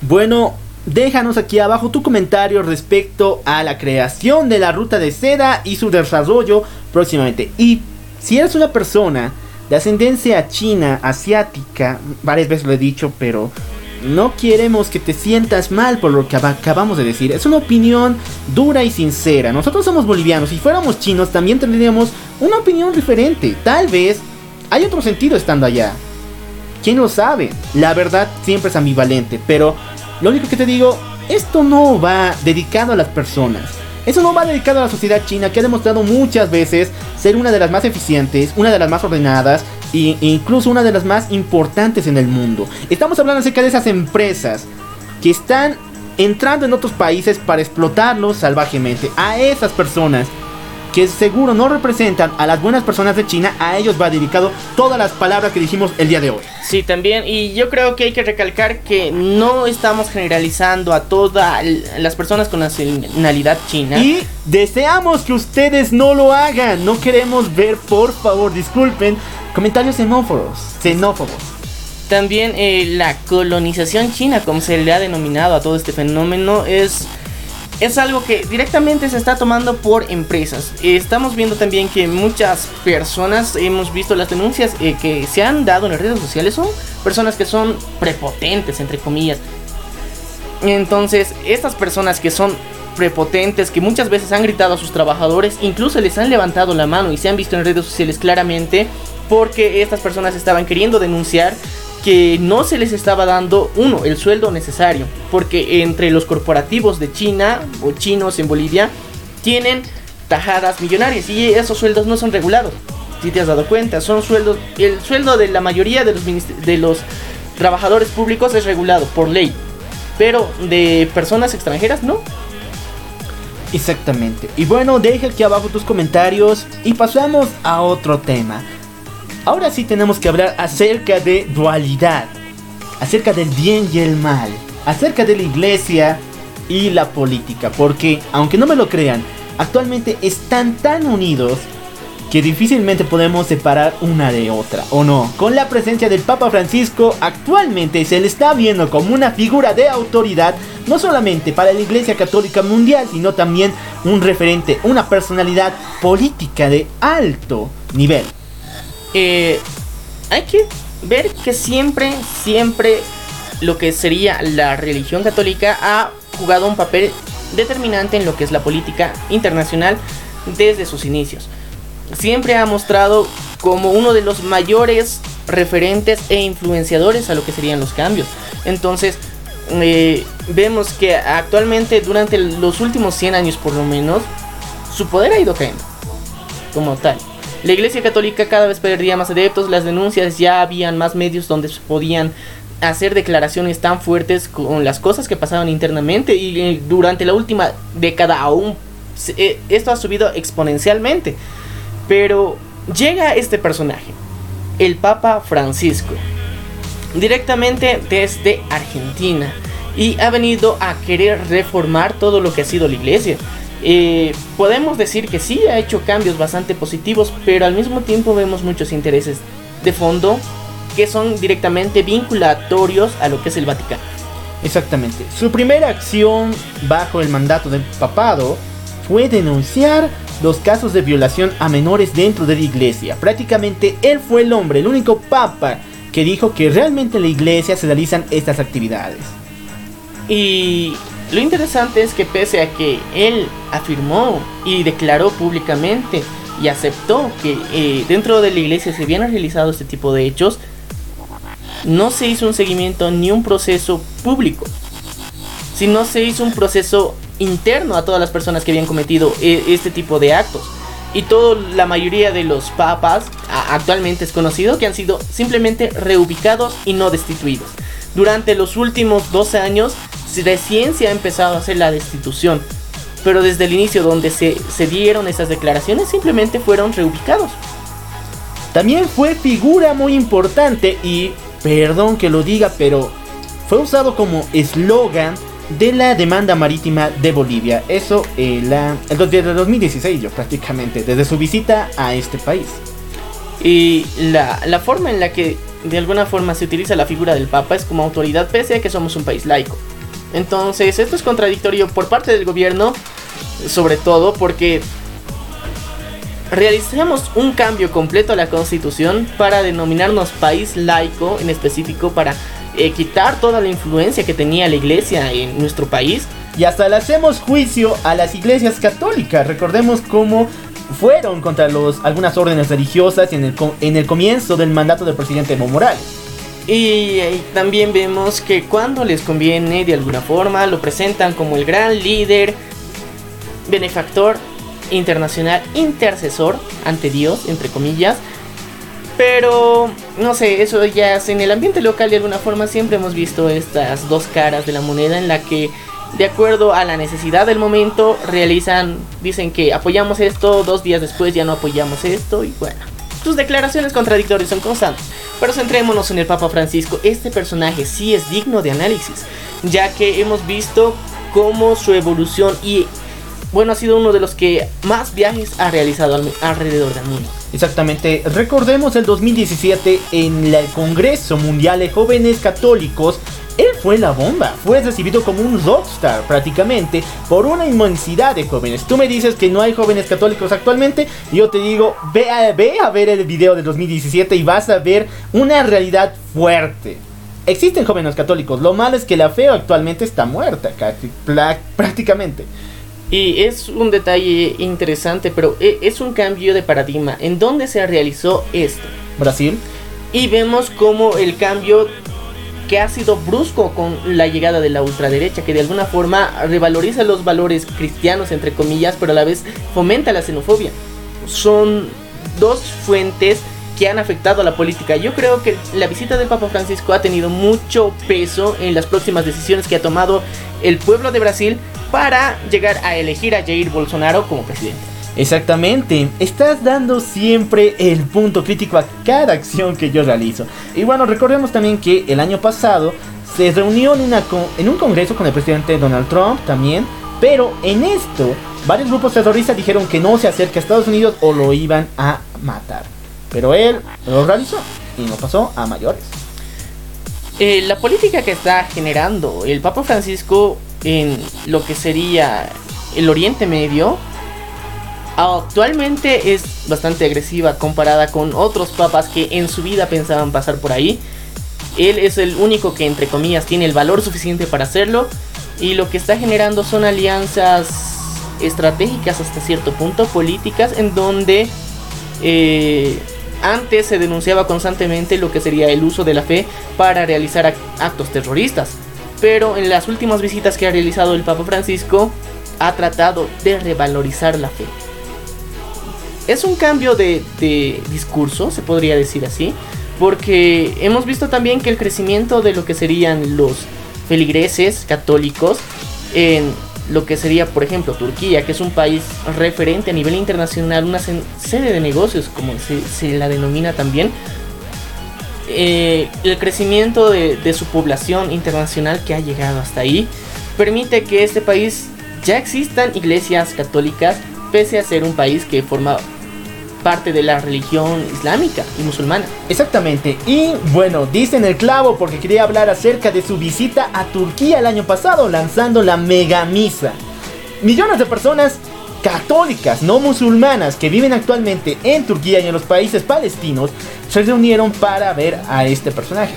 A: Bueno, déjanos aquí abajo tu comentario respecto a la creación de la ruta de seda y su desarrollo próximamente. Y si eres una persona de ascendencia china, asiática, varias veces lo he dicho, pero no queremos que te sientas mal por lo que acabamos de decir. Es una opinión dura y sincera. Nosotros somos bolivianos. Si fuéramos chinos también tendríamos una opinión diferente. Tal vez hay otro sentido estando allá. ¿Quién lo sabe? La verdad siempre es ambivalente. Pero lo único que te digo, esto no va dedicado a las personas. Eso no va dedicado a la sociedad china que ha demostrado muchas veces ser una de las más eficientes, una de las más ordenadas e incluso una de las más importantes en el mundo. Estamos hablando acerca de esas empresas que están entrando en otros países para explotarlos salvajemente. A esas personas que seguro no representan a las buenas personas de China, a ellos va dedicado todas las palabras que dijimos el día de hoy.
B: Sí, también, y yo creo que hay que recalcar que no estamos generalizando a todas las personas con nacionalidad china.
A: Y deseamos que ustedes no lo hagan, no queremos ver, por favor, disculpen, comentarios xenófobos. xenófobos.
B: También eh, la colonización china, como se le ha denominado a todo este fenómeno, es es algo que directamente se está tomando por empresas. Estamos viendo también que muchas personas, hemos visto las denuncias eh, que se han dado en las redes sociales, son personas que son prepotentes, entre comillas. Entonces, estas personas que son prepotentes, que muchas veces han gritado a sus trabajadores, incluso les han levantado la mano y se han visto en redes sociales claramente, porque estas personas estaban queriendo denunciar que no se les estaba dando, uno, el sueldo necesario, porque entre los corporativos de China o chinos en Bolivia tienen tajadas millonarias y esos sueldos no son regulados. Si te has dado cuenta, son sueldos, el sueldo de la mayoría de los, de los trabajadores públicos es regulado por ley, pero de personas extranjeras no.
A: Exactamente. Y bueno, deja aquí abajo tus comentarios y pasamos a otro tema. Ahora sí tenemos que hablar acerca de dualidad, acerca del bien y el mal, acerca de la iglesia y la política, porque aunque no me lo crean, actualmente están tan unidos que difícilmente podemos separar una de otra, ¿o no? Con la presencia del Papa Francisco, actualmente se le está viendo como una figura de autoridad, no solamente para la Iglesia Católica Mundial, sino también un referente, una personalidad política de alto nivel.
B: Eh, hay que ver que siempre, siempre lo que sería la religión católica ha jugado un papel determinante en lo que es la política internacional desde sus inicios. Siempre ha mostrado como uno de los mayores referentes e influenciadores a lo que serían los cambios. Entonces, eh, vemos que actualmente durante los últimos 100 años por lo menos, su poder ha ido cayendo como tal. La Iglesia Católica cada vez perdía más adeptos, las denuncias ya habían más medios donde se podían hacer declaraciones tan fuertes con las cosas que pasaban internamente y eh, durante la última década aún eh, esto ha subido exponencialmente. Pero llega este personaje, el Papa Francisco, directamente desde Argentina y ha venido a querer reformar todo lo que ha sido la iglesia. Eh, podemos decir que sí ha hecho cambios bastante positivos, pero al mismo tiempo vemos muchos intereses de fondo que son directamente vinculatorios a lo que es el Vaticano.
A: Exactamente. Su primera acción bajo el mandato del papado fue denunciar los casos de violación a menores dentro de la iglesia. Prácticamente él fue el hombre, el único papa que dijo que realmente en la iglesia se realizan estas actividades.
B: Y lo interesante es que pese a que él afirmó y declaró públicamente y aceptó que eh, dentro de la iglesia se habían realizado este tipo de hechos, no se hizo un seguimiento ni un proceso público, sino se hizo un proceso interno a todas las personas que habían cometido eh, este tipo de actos. Y toda la mayoría de los papas actualmente es conocido que han sido simplemente reubicados y no destituidos. Durante los últimos 12 años recién se ha empezado a hacer la destitución. Pero desde el inicio donde se, se dieron esas declaraciones simplemente fueron reubicados.
A: También fue figura muy importante y, perdón que lo diga, pero fue usado como eslogan de la demanda marítima de Bolivia. Eso eh, la, desde 2016 yo prácticamente, desde su visita a este país.
B: Y la, la forma en la que de alguna forma se utiliza la figura del Papa es como autoridad pese a que somos un país laico. Entonces esto es contradictorio por parte del gobierno, sobre todo porque realizamos un cambio completo a la constitución para denominarnos país laico en específico para eh, quitar toda la influencia que tenía la iglesia en nuestro país.
A: Y hasta le hacemos juicio a las iglesias católicas. Recordemos cómo fueron contra los, algunas órdenes religiosas en el, en el comienzo del mandato del presidente Evo Morales.
B: Y, también vemos que cuando les conviene de alguna forma lo presentan como el gran líder, benefactor internacional, intercesor ante Dios, entre comillas. Pero, no sé, eso ya es en el ambiente local de alguna forma siempre hemos visto estas dos caras de la moneda en la que de acuerdo a la necesidad del momento realizan, dicen que apoyamos esto, dos días después ya no apoyamos esto y bueno, sus declaraciones contradictorias son constantes. Pero centrémonos en el Papa Francisco. Este personaje sí es digno de análisis, ya que hemos visto cómo su evolución y bueno, ha sido uno de los que más viajes ha realizado alrededor del mundo.
A: Exactamente, recordemos el 2017 en el Congreso Mundial de Jóvenes Católicos él fue la bomba, fue recibido como un rockstar prácticamente por una inmensidad de jóvenes. Tú me dices que no hay jóvenes católicos actualmente, yo te digo, ve a, ve a ver el video de 2017 y vas a ver una realidad fuerte. Existen jóvenes católicos, lo malo es que la fe actualmente está muerta prácticamente.
B: Y es un detalle interesante, pero e, es un cambio de paradigma. ¿En dónde se realizó esto?
A: Brasil.
B: Y vemos como el cambio que ha sido brusco con la llegada de la ultraderecha, que de alguna forma revaloriza los valores cristianos, entre comillas, pero a la vez fomenta la xenofobia. Son dos fuentes que han afectado a la política. Yo creo que la visita del Papa Francisco ha tenido mucho peso en las próximas decisiones que ha tomado el pueblo de Brasil para llegar a elegir a Jair Bolsonaro como presidente.
A: Exactamente, estás dando siempre el punto crítico a cada acción que yo realizo. Y bueno, recordemos también que el año pasado se reunió en, un congreso con el presidente Donald Trump también, pero en esto varios grupos terroristas dijeron que no se acerque a Estados Unidos o lo iban a matar. Pero él lo realizó y no pasó a mayores.
B: Eh, la política que está generando el Papa Francisco en lo que sería el Oriente Medio actualmente es bastante agresiva comparada con otros papas que en su vida pensaban pasar por ahí. Él es el único que entre comillas tiene el valor suficiente para hacerlo y lo que está generando son alianzas estratégicas hasta cierto punto, políticas, en donde eh, antes se denunciaba constantemente lo que sería el uso de la fe para realizar actos terroristas. Pero en las últimas visitas que ha realizado el Papa Francisco, ha tratado de revalorizar la fe es un cambio de, discurso, se podría decir así, porque hemos visto también que el crecimiento de lo que serían los feligreses católicos en lo que sería, por ejemplo, Turquía, que es un país referente a nivel internacional, una sede de negocios, como se, la denomina también, eh, el crecimiento de, de su población internacional que ha llegado hasta ahí, permite que este país ya existan iglesias católicas pese a ser un país que forma parte de la religión islámica y musulmana.
A: Exactamente. Y bueno, dicen el clavo porque quería hablar acerca de su visita a Turquía el año pasado lanzando la mega misa. Millones de personas católicas, no musulmanas, que viven actualmente en Turquía y en los países palestinos, se reunieron para ver a este personaje.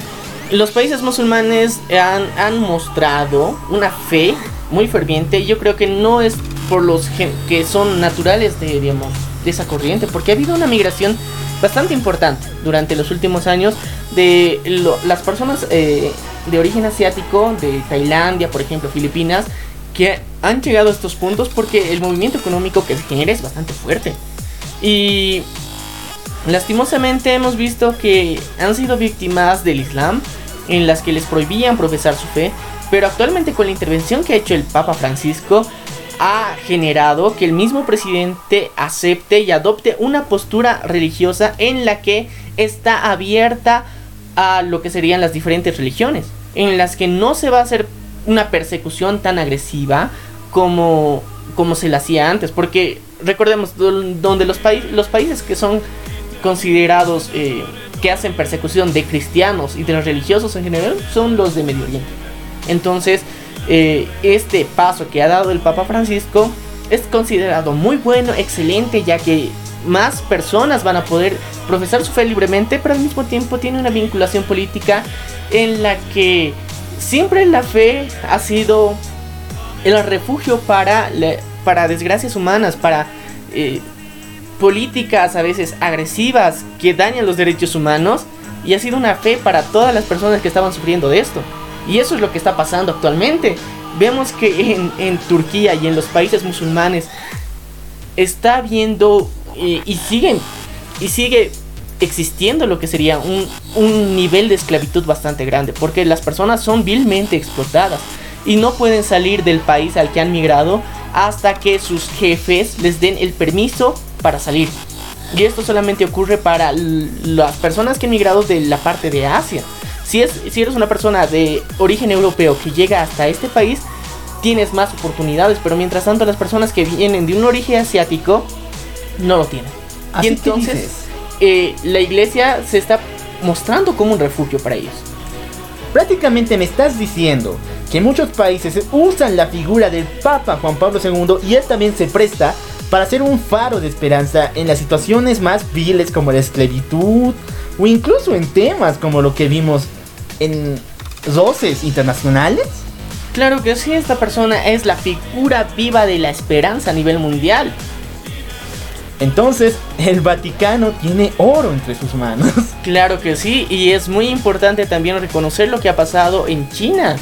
B: Los países musulmanes han, han mostrado una fe muy ferviente. Yo creo que no es por los que son naturales de, digamos, de esa corriente, porque ha habido una migración bastante importante durante los últimos años de las personas eh, de origen asiático, de Tailandia, por ejemplo, Filipinas, que han llegado a estos puntos porque el movimiento económico que se genera es bastante fuerte. Y lastimosamente hemos visto que han sido víctimas del Islam, en las que les prohibían profesar su fe, pero actualmente con la intervención que ha hecho el Papa Francisco, ha generado que el mismo presidente acepte y adopte una postura religiosa en la que está abierta a lo que serían las diferentes religiones, en las que no se va a hacer una persecución tan agresiva como, como se la hacía antes, porque recordemos, donde los, los países que son considerados eh, que hacen persecución de cristianos y de los religiosos en general son los de Medio Oriente. Entonces, eh, este paso que ha dado el Papa Francisco es considerado muy bueno, excelente, ya que más personas van a poder profesar su fe libremente, pero al mismo tiempo tiene una vinculación política en la que siempre la fe ha sido el refugio para, para desgracias humanas, para eh, políticas a veces agresivas que dañan los derechos humanos, y ha sido una fe para todas las personas que estaban sufriendo de esto. Y eso es lo que está pasando actualmente. Vemos que en, Turquía y en los países musulmanes está habiendo y siguen y sigue existiendo lo que sería un nivel de esclavitud bastante grande, porque las personas son vilmente explotadas y no pueden salir del país al que han migrado hasta que sus jefes les den el permiso para salir. Y esto solamente ocurre para las personas que han migrado de la parte de Asia. Si, es, si eres una persona de origen europeo que llega hasta este país, tienes más oportunidades, pero mientras tanto las personas que vienen de un origen asiático no lo tienen. y entonces eh, la iglesia se está mostrando como un refugio para ellos.
A: Prácticamente me estás diciendo que muchos países usan la figura del Papa Juan Pablo II y él también se presta para ser un faro de esperanza en las situaciones más viles como la esclavitud o incluso en temas como lo que vimos en roces internacionales.
B: Claro que sí, esta persona es la figura viva de la esperanza a nivel mundial.
A: Entonces, el Vaticano tiene oro entre sus manos.
B: Claro que sí, y es muy importante también reconocer lo que ha pasado en China,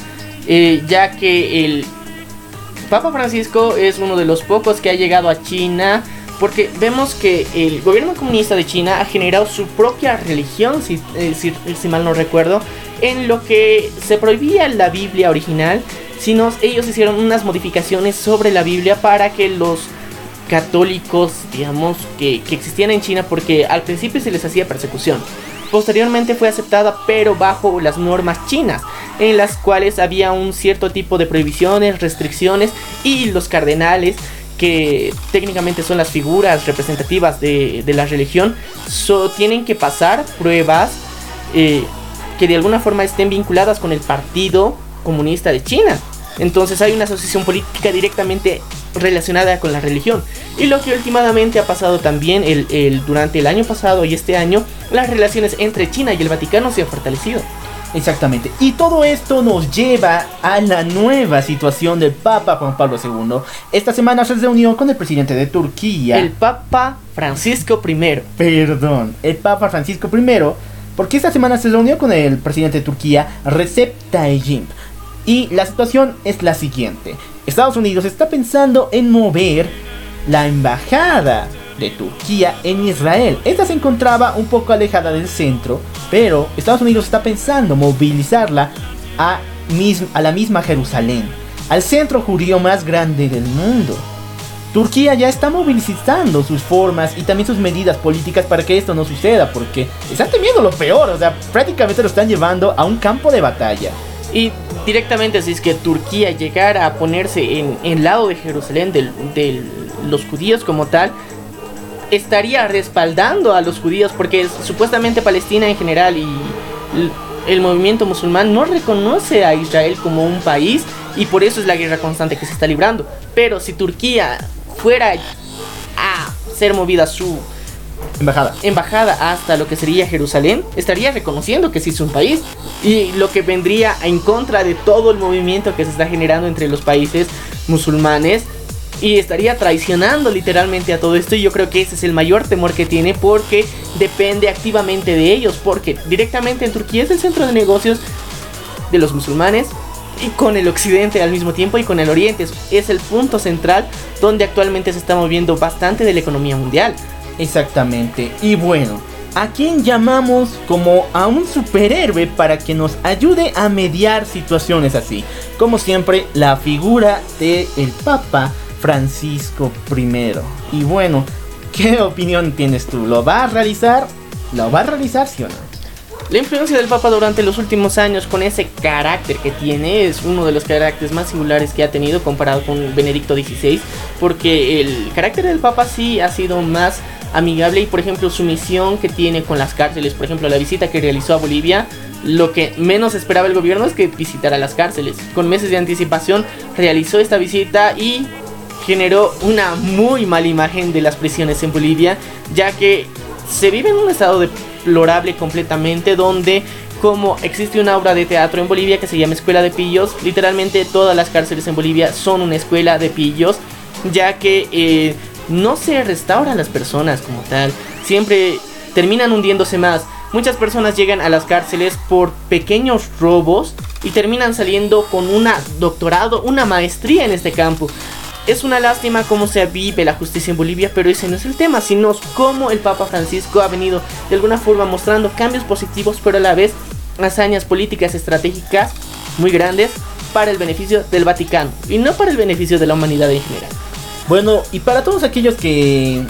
B: eh, ya que el Papa Francisco es uno de los pocos que ha llegado a China, porque vemos que el gobierno comunista de China ha generado su propia religión, si, eh, si mal no recuerdo, en lo que se prohibía la Biblia original, sino ellos hicieron unas modificaciones sobre la Biblia para que los católicos, digamos, que, existían en China porque al principio se les hacía persecución. Posteriormente fue aceptada pero bajo las normas chinas, en las cuales había un cierto tipo de prohibiciones, restricciones y los cardenales, que técnicamente son las figuras representativas de, la religión, tienen que pasar pruebas eh, que de alguna forma estén vinculadas con el Partido Comunista de China. Entonces hay una asociación política directamente relacionada con la religión. Y lo que últimamente ha pasado también el, durante el año pasado y este año, las relaciones entre China y el Vaticano se han fortalecido.
A: Exactamente. Y todo esto nos lleva a la nueva situación del Papa Juan Pablo II. Esta semana se reunió con el presidente de Turquía.
B: El Papa Francisco I.
A: Perdón, el Papa Francisco I. Porque esta semana se reunió con el presidente de Turquía, Recep Tayyip y la situación es la siguiente. Estados Unidos está pensando en mover la embajada de Turquía en Israel. Esta se encontraba un poco alejada del centro, pero Estados Unidos está pensando movilizarla a, a la misma Jerusalén, al centro judío más grande del mundo. Turquía ya está movilizando sus formas y también sus medidas políticas para que esto no suceda, porque están temiendo lo peor, o sea, prácticamente lo están llevando a un campo de batalla.
B: Y directamente, si es que Turquía llegara a ponerse en el lado de Jerusalén, de los judíos como tal, estaría respaldando a los judíos, porque supuestamente Palestina en general y el movimiento musulmán no reconoce a Israel como un país y por eso es la guerra constante que se está librando. Pero si Turquía fuera a ser movida su
A: embajada.
B: embajada hasta lo que sería Jerusalén, estaría reconociendo que sí es un país y lo que vendría en contra de todo el movimiento que se está generando entre los países musulmanes y estaría traicionando literalmente a todo esto y yo creo que ese es el mayor temor que tiene porque depende activamente de ellos porque directamente en Turquía es el centro de negocios de los musulmanes y con el occidente al mismo tiempo y con el oriente es el punto central donde actualmente se está moviendo bastante de la economía mundial
A: Exactamente. Y bueno, ¿a quién llamamos como a un superhéroe para que nos ayude a mediar situaciones así? Como siempre, la figura del el Papa Francisco I. Y bueno, ¿qué opinión tienes tú? ¿Lo va a realizar? ¿Lo va a realizar, sí o no?
B: La influencia del Papa durante los últimos años con ese carácter que tiene es uno de los caracteres más singulares que ha tenido comparado con Benedicto XVI, porque el carácter del Papa sí ha sido más amigable y por ejemplo su misión que tiene con las cárceles, por ejemplo la visita que realizó a Bolivia, lo que menos esperaba el gobierno es que visitara las cárceles. Con meses de anticipación realizó esta visita y generó una muy mala imagen de las prisiones en Bolivia, ya que se vive en un estado deplorable completamente donde como existe una obra de teatro en Bolivia que se llama Escuela de Pillos, literalmente todas las cárceles en Bolivia son una escuela de pillos, ya que eh, no se restauran las personas como tal, siempre terminan hundiéndose más. Muchas personas llegan a las cárceles por pequeños robos y terminan saliendo con un doctorado, una maestría en este campo. Es una lástima cómo se vive la justicia en Bolivia, pero ese no es el tema, sino cómo el Papa Francisco ha venido de alguna forma mostrando cambios positivos, pero a la vez hazañas políticas estratégicas muy grandes para el beneficio del Vaticano y no para el beneficio de la humanidad en general.
A: Bueno, y para todos aquellos que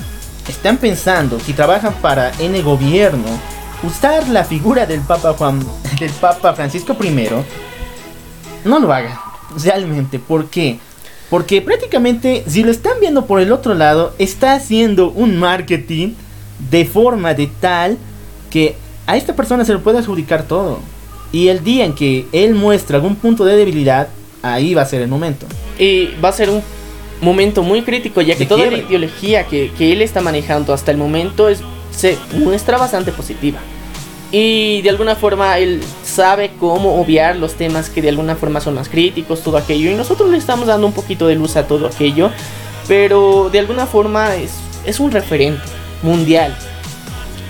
A: están pensando, si trabajan para N gobierno, usar la figura del Papa Juan, del Papa Francisco I, no lo hagan, realmente. ¿Por qué? Porque prácticamente, si lo están viendo por el otro lado, está haciendo un marketing de forma de tal que a esta persona se le puede adjudicar todo. Y el día en que él muestra algún punto de debilidad, ahí va a ser el momento.
B: Y va a ser un momento muy crítico, ya que toda la
A: quiebre.
B: ideología que, que él está manejando hasta el momento es, se muestra bastante positiva. Y de alguna forma él sabe cómo obviar los temas que de alguna forma son más críticos, todo aquello. Y nosotros le estamos dando un poquito de luz a todo aquello. Pero de alguna forma es, es un referente mundial.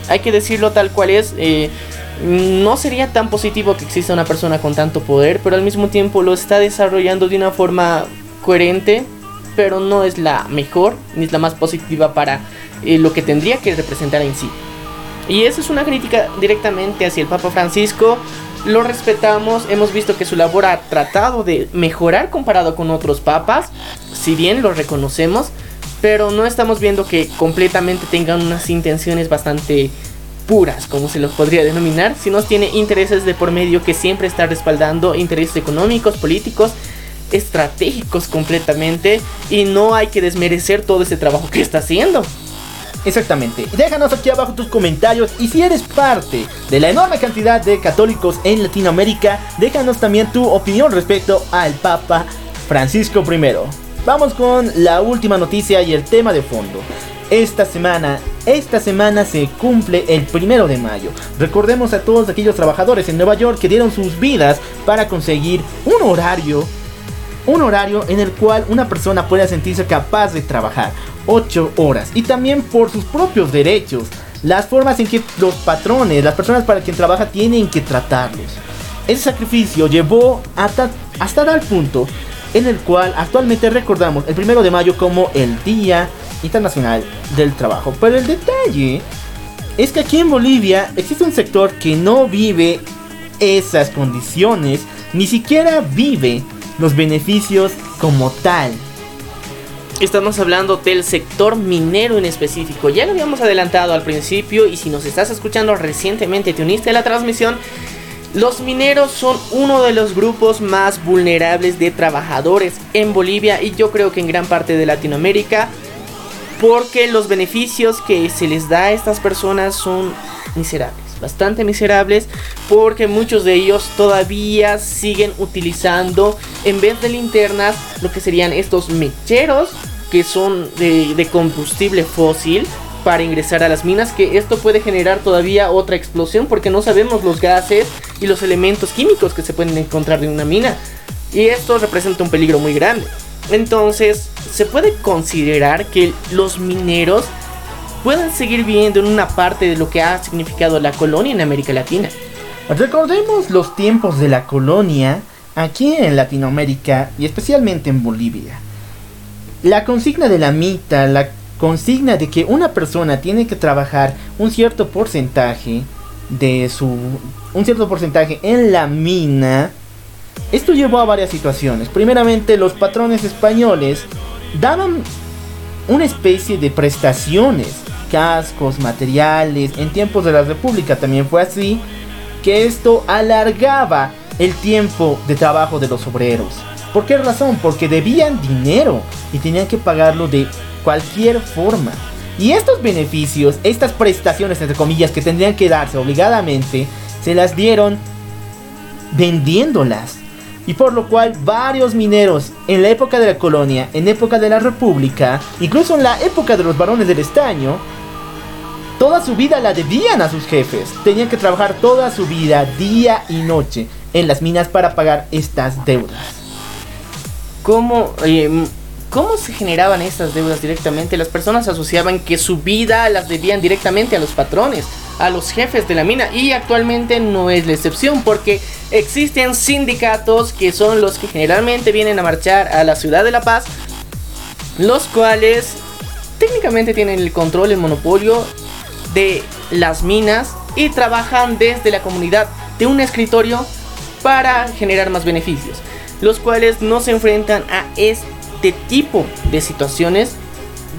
B: Hay que decirlo tal cual es. eh, no sería tan positivo que exista una persona con tanto poder, pero al mismo tiempo lo está desarrollando de una forma coherente, pero no es la mejor ni es la más positiva para eh, lo que tendría que representar en sí. Y esa es una crítica directamente hacia el Papa Francisco. Lo respetamos, hemos visto que su labor ha tratado de mejorar comparado con otros papas, si bien lo reconocemos, pero no estamos viendo que completamente tengan unas intenciones bastante puras, como se los podría denominar, sino tiene intereses de por medio que siempre está respaldando intereses económicos, políticos, estratégicos completamente, y no hay que desmerecer todo ese trabajo que está haciendo.
A: Exactamente. Déjanos aquí abajo tus comentarios y si eres parte de la enorme cantidad de católicos en Latinoamérica, déjanos también tu opinión respecto al Papa Francisco I. Vamos con la última noticia y el tema de fondo. Esta semana, esta semana se cumple el primero de mayo. Recordemos a todos aquellos trabajadores en Nueva York que dieron sus vidas para conseguir un horario un horario en el cual una persona pueda sentirse capaz de trabajar 8 horas y también por sus propios derechos, las formas en que los patrones, las personas para quien trabaja tienen que tratarlos. Ese sacrificio llevó hasta, hasta tal punto en el cual actualmente recordamos el primero de mayo como el Día Internacional del Trabajo. Pero el detalle es que aquí en Bolivia existe un sector que no vive esas condiciones, ni siquiera vive los beneficios como tal.
B: Estamos hablando del sector minero en específico. Ya lo habíamos adelantado al principio y si nos estás escuchando recientemente te uniste a la transmisión. Los mineros son uno de los grupos más vulnerables de trabajadores en Bolivia y yo creo que en gran parte de Latinoamérica porque los beneficios que se les da a estas personas son miserables, bastante miserables, porque muchos de ellos todavía siguen utilizando en vez de linternas lo que serían estos mecheros que son de, de combustible fósil para ingresar a las minas, que esto puede generar todavía otra explosión porque no sabemos los gases y los elementos químicos que se pueden encontrar en una mina. Y esto representa un peligro muy grande. Entonces, se puede considerar que los mineros puedan seguir viviendo en una parte de lo que ha significado la colonia en América Latina.
A: Recordemos los tiempos de la colonia aquí en Latinoamérica y especialmente en Bolivia. La consigna de la mitad, la consigna de que una persona tiene que trabajar un cierto porcentaje de su un cierto porcentaje en la mina esto llevó a varias situaciones. Primeramente, los patrones españoles daban una especie de prestaciones, cascos, materiales. En tiempos de la República también fue así, que esto alargaba el tiempo de trabajo de los obreros. ¿Por qué razón? Porque debían dinero y tenían que pagarlo de cualquier forma. Y estos beneficios, estas prestaciones entre comillas que tendrían que darse obligadamente, se las dieron vendiéndolas. Y por lo cual varios mineros en la época de la colonia, en época de la república, incluso en la época de los varones del estaño, toda su vida la debían a sus jefes. Tenían que trabajar toda su vida, día y noche, en las minas para pagar estas deudas.
B: ¿Cómo, eh, ¿Cómo se generaban estas deudas directamente? Las personas asociaban que su vida las debían directamente a los patrones, a los jefes de la mina. Y actualmente no es la excepción porque existen sindicatos que son los que generalmente vienen a marchar a la ciudad de La Paz. Los cuales técnicamente tienen el control, el monopolio de las minas y trabajan desde la comunidad de un escritorio para generar más beneficios. Los cuales no se enfrentan a este tipo de situaciones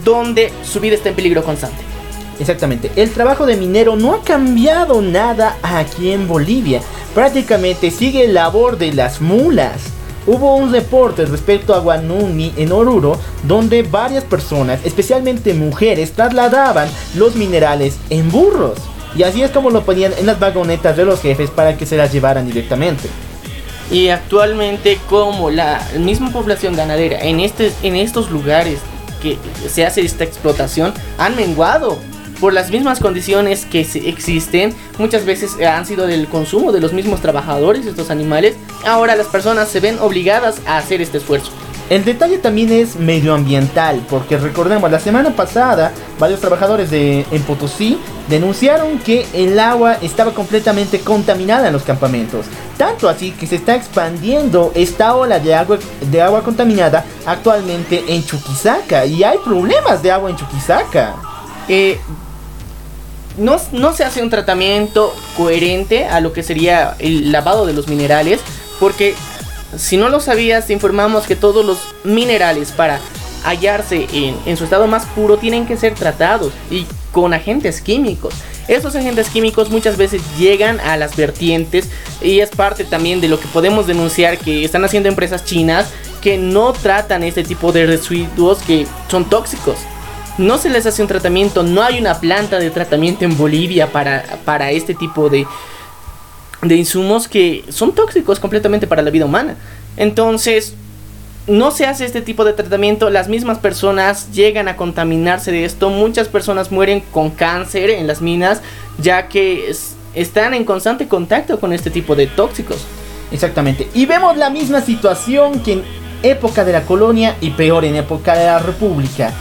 B: donde su vida está en peligro constante.
A: Exactamente, el trabajo de minero no ha cambiado nada aquí en Bolivia. Prácticamente sigue el labor de las mulas. Hubo un reporte respecto a Guanuni en Oruro, donde varias personas, especialmente mujeres, trasladaban los minerales en burros. Y así es como lo ponían en las vagonetas de los jefes para que se las llevaran directamente.
B: Y actualmente como la misma población ganadera en, este, en estos lugares que se hace esta explotación han menguado por las mismas condiciones que existen, muchas veces han sido del consumo de los mismos trabajadores estos animales, ahora las personas se ven obligadas a hacer este esfuerzo.
A: El detalle también es medioambiental, porque recordemos, la semana pasada varios trabajadores de, en Potosí denunciaron que el agua estaba completamente contaminada en los campamentos. Tanto así que se está expandiendo esta ola de agua, de agua contaminada actualmente en Chuquisaca. Y hay problemas de agua en Chuquisaca.
B: Eh, no, no se hace un tratamiento coherente a lo que sería el lavado de los minerales, porque si no lo sabías, te informamos que todos los minerales para hallarse en, su estado más puro tienen que ser tratados y con agentes químicos. Estos agentes químicos muchas veces llegan a las vertientes y es parte también de lo que podemos denunciar que están haciendo empresas chinas que no tratan este tipo de residuos que son tóxicos. No se les hace un tratamiento, no hay una planta de tratamiento en Bolivia para, para este tipo de, de insumos que son tóxicos completamente para la vida humana. Entonces, no se hace este tipo de tratamiento, las mismas personas llegan a contaminarse de esto, muchas personas mueren con cáncer en las minas ya que están en constante contacto con este tipo de tóxicos.
A: Exactamente, y vemos la misma situación que en época de la colonia y peor en época de la república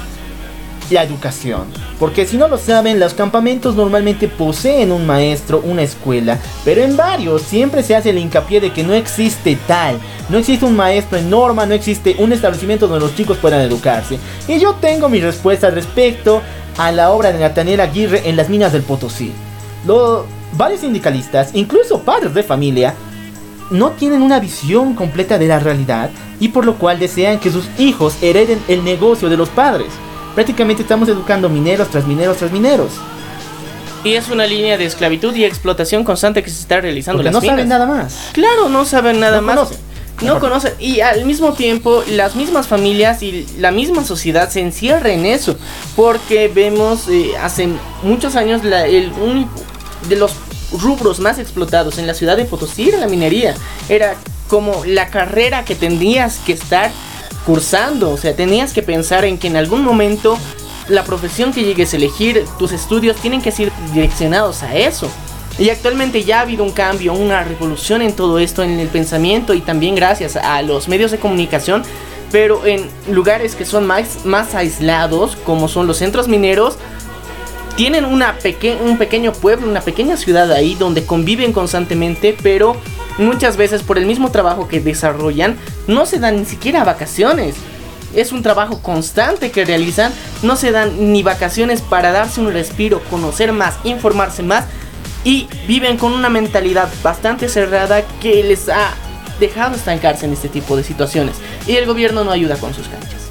A: la educación. Porque si no lo saben, los campamentos normalmente poseen un maestro, una escuela, pero en varios siempre se hace el hincapié de que no existe tal, no existe un maestro en norma, no existe un establecimiento donde los chicos puedan educarse. Y yo tengo mi respuesta respecto a la obra de Nathaniel Aguirre en las minas del Potosí. Lo, varios sindicalistas, incluso padres de familia, no tienen una visión completa de la realidad y por lo cual desean que sus hijos hereden el negocio de los padres. Prácticamente estamos educando mineros tras mineros tras mineros.
B: Y es una línea de esclavitud y explotación constante que se está realizando.
A: Porque no saben nada más.
B: Claro, no saben nada más. No conocen. Y al mismo tiempo, las mismas familias y la misma sociedad se encierra en eso. Porque vemos eh, hace muchos años la, el único de los rubros más explotados en la ciudad de Potosí era la minería. Era como la carrera que tendrías que estar cursando, o sea, tenías que pensar en que en algún momento la profesión que llegues a elegir, tus estudios tienen que ser direccionados a eso. Y actualmente ya ha habido un cambio, una revolución en todo esto, en el pensamiento y también gracias a los medios de comunicación, pero en lugares que son más, más aislados, como son los centros mineros, tienen una un pequeño pueblo, una pequeña ciudad ahí donde conviven constantemente, pero muchas veces por el mismo trabajo que desarrollan no se dan ni siquiera vacaciones. Es un trabajo constante que realizan, no se dan ni vacaciones para darse un respiro, conocer más, informarse más y viven con una mentalidad bastante cerrada que les ha dejado estancarse en este tipo de situaciones y el gobierno no ayuda con sus canchas.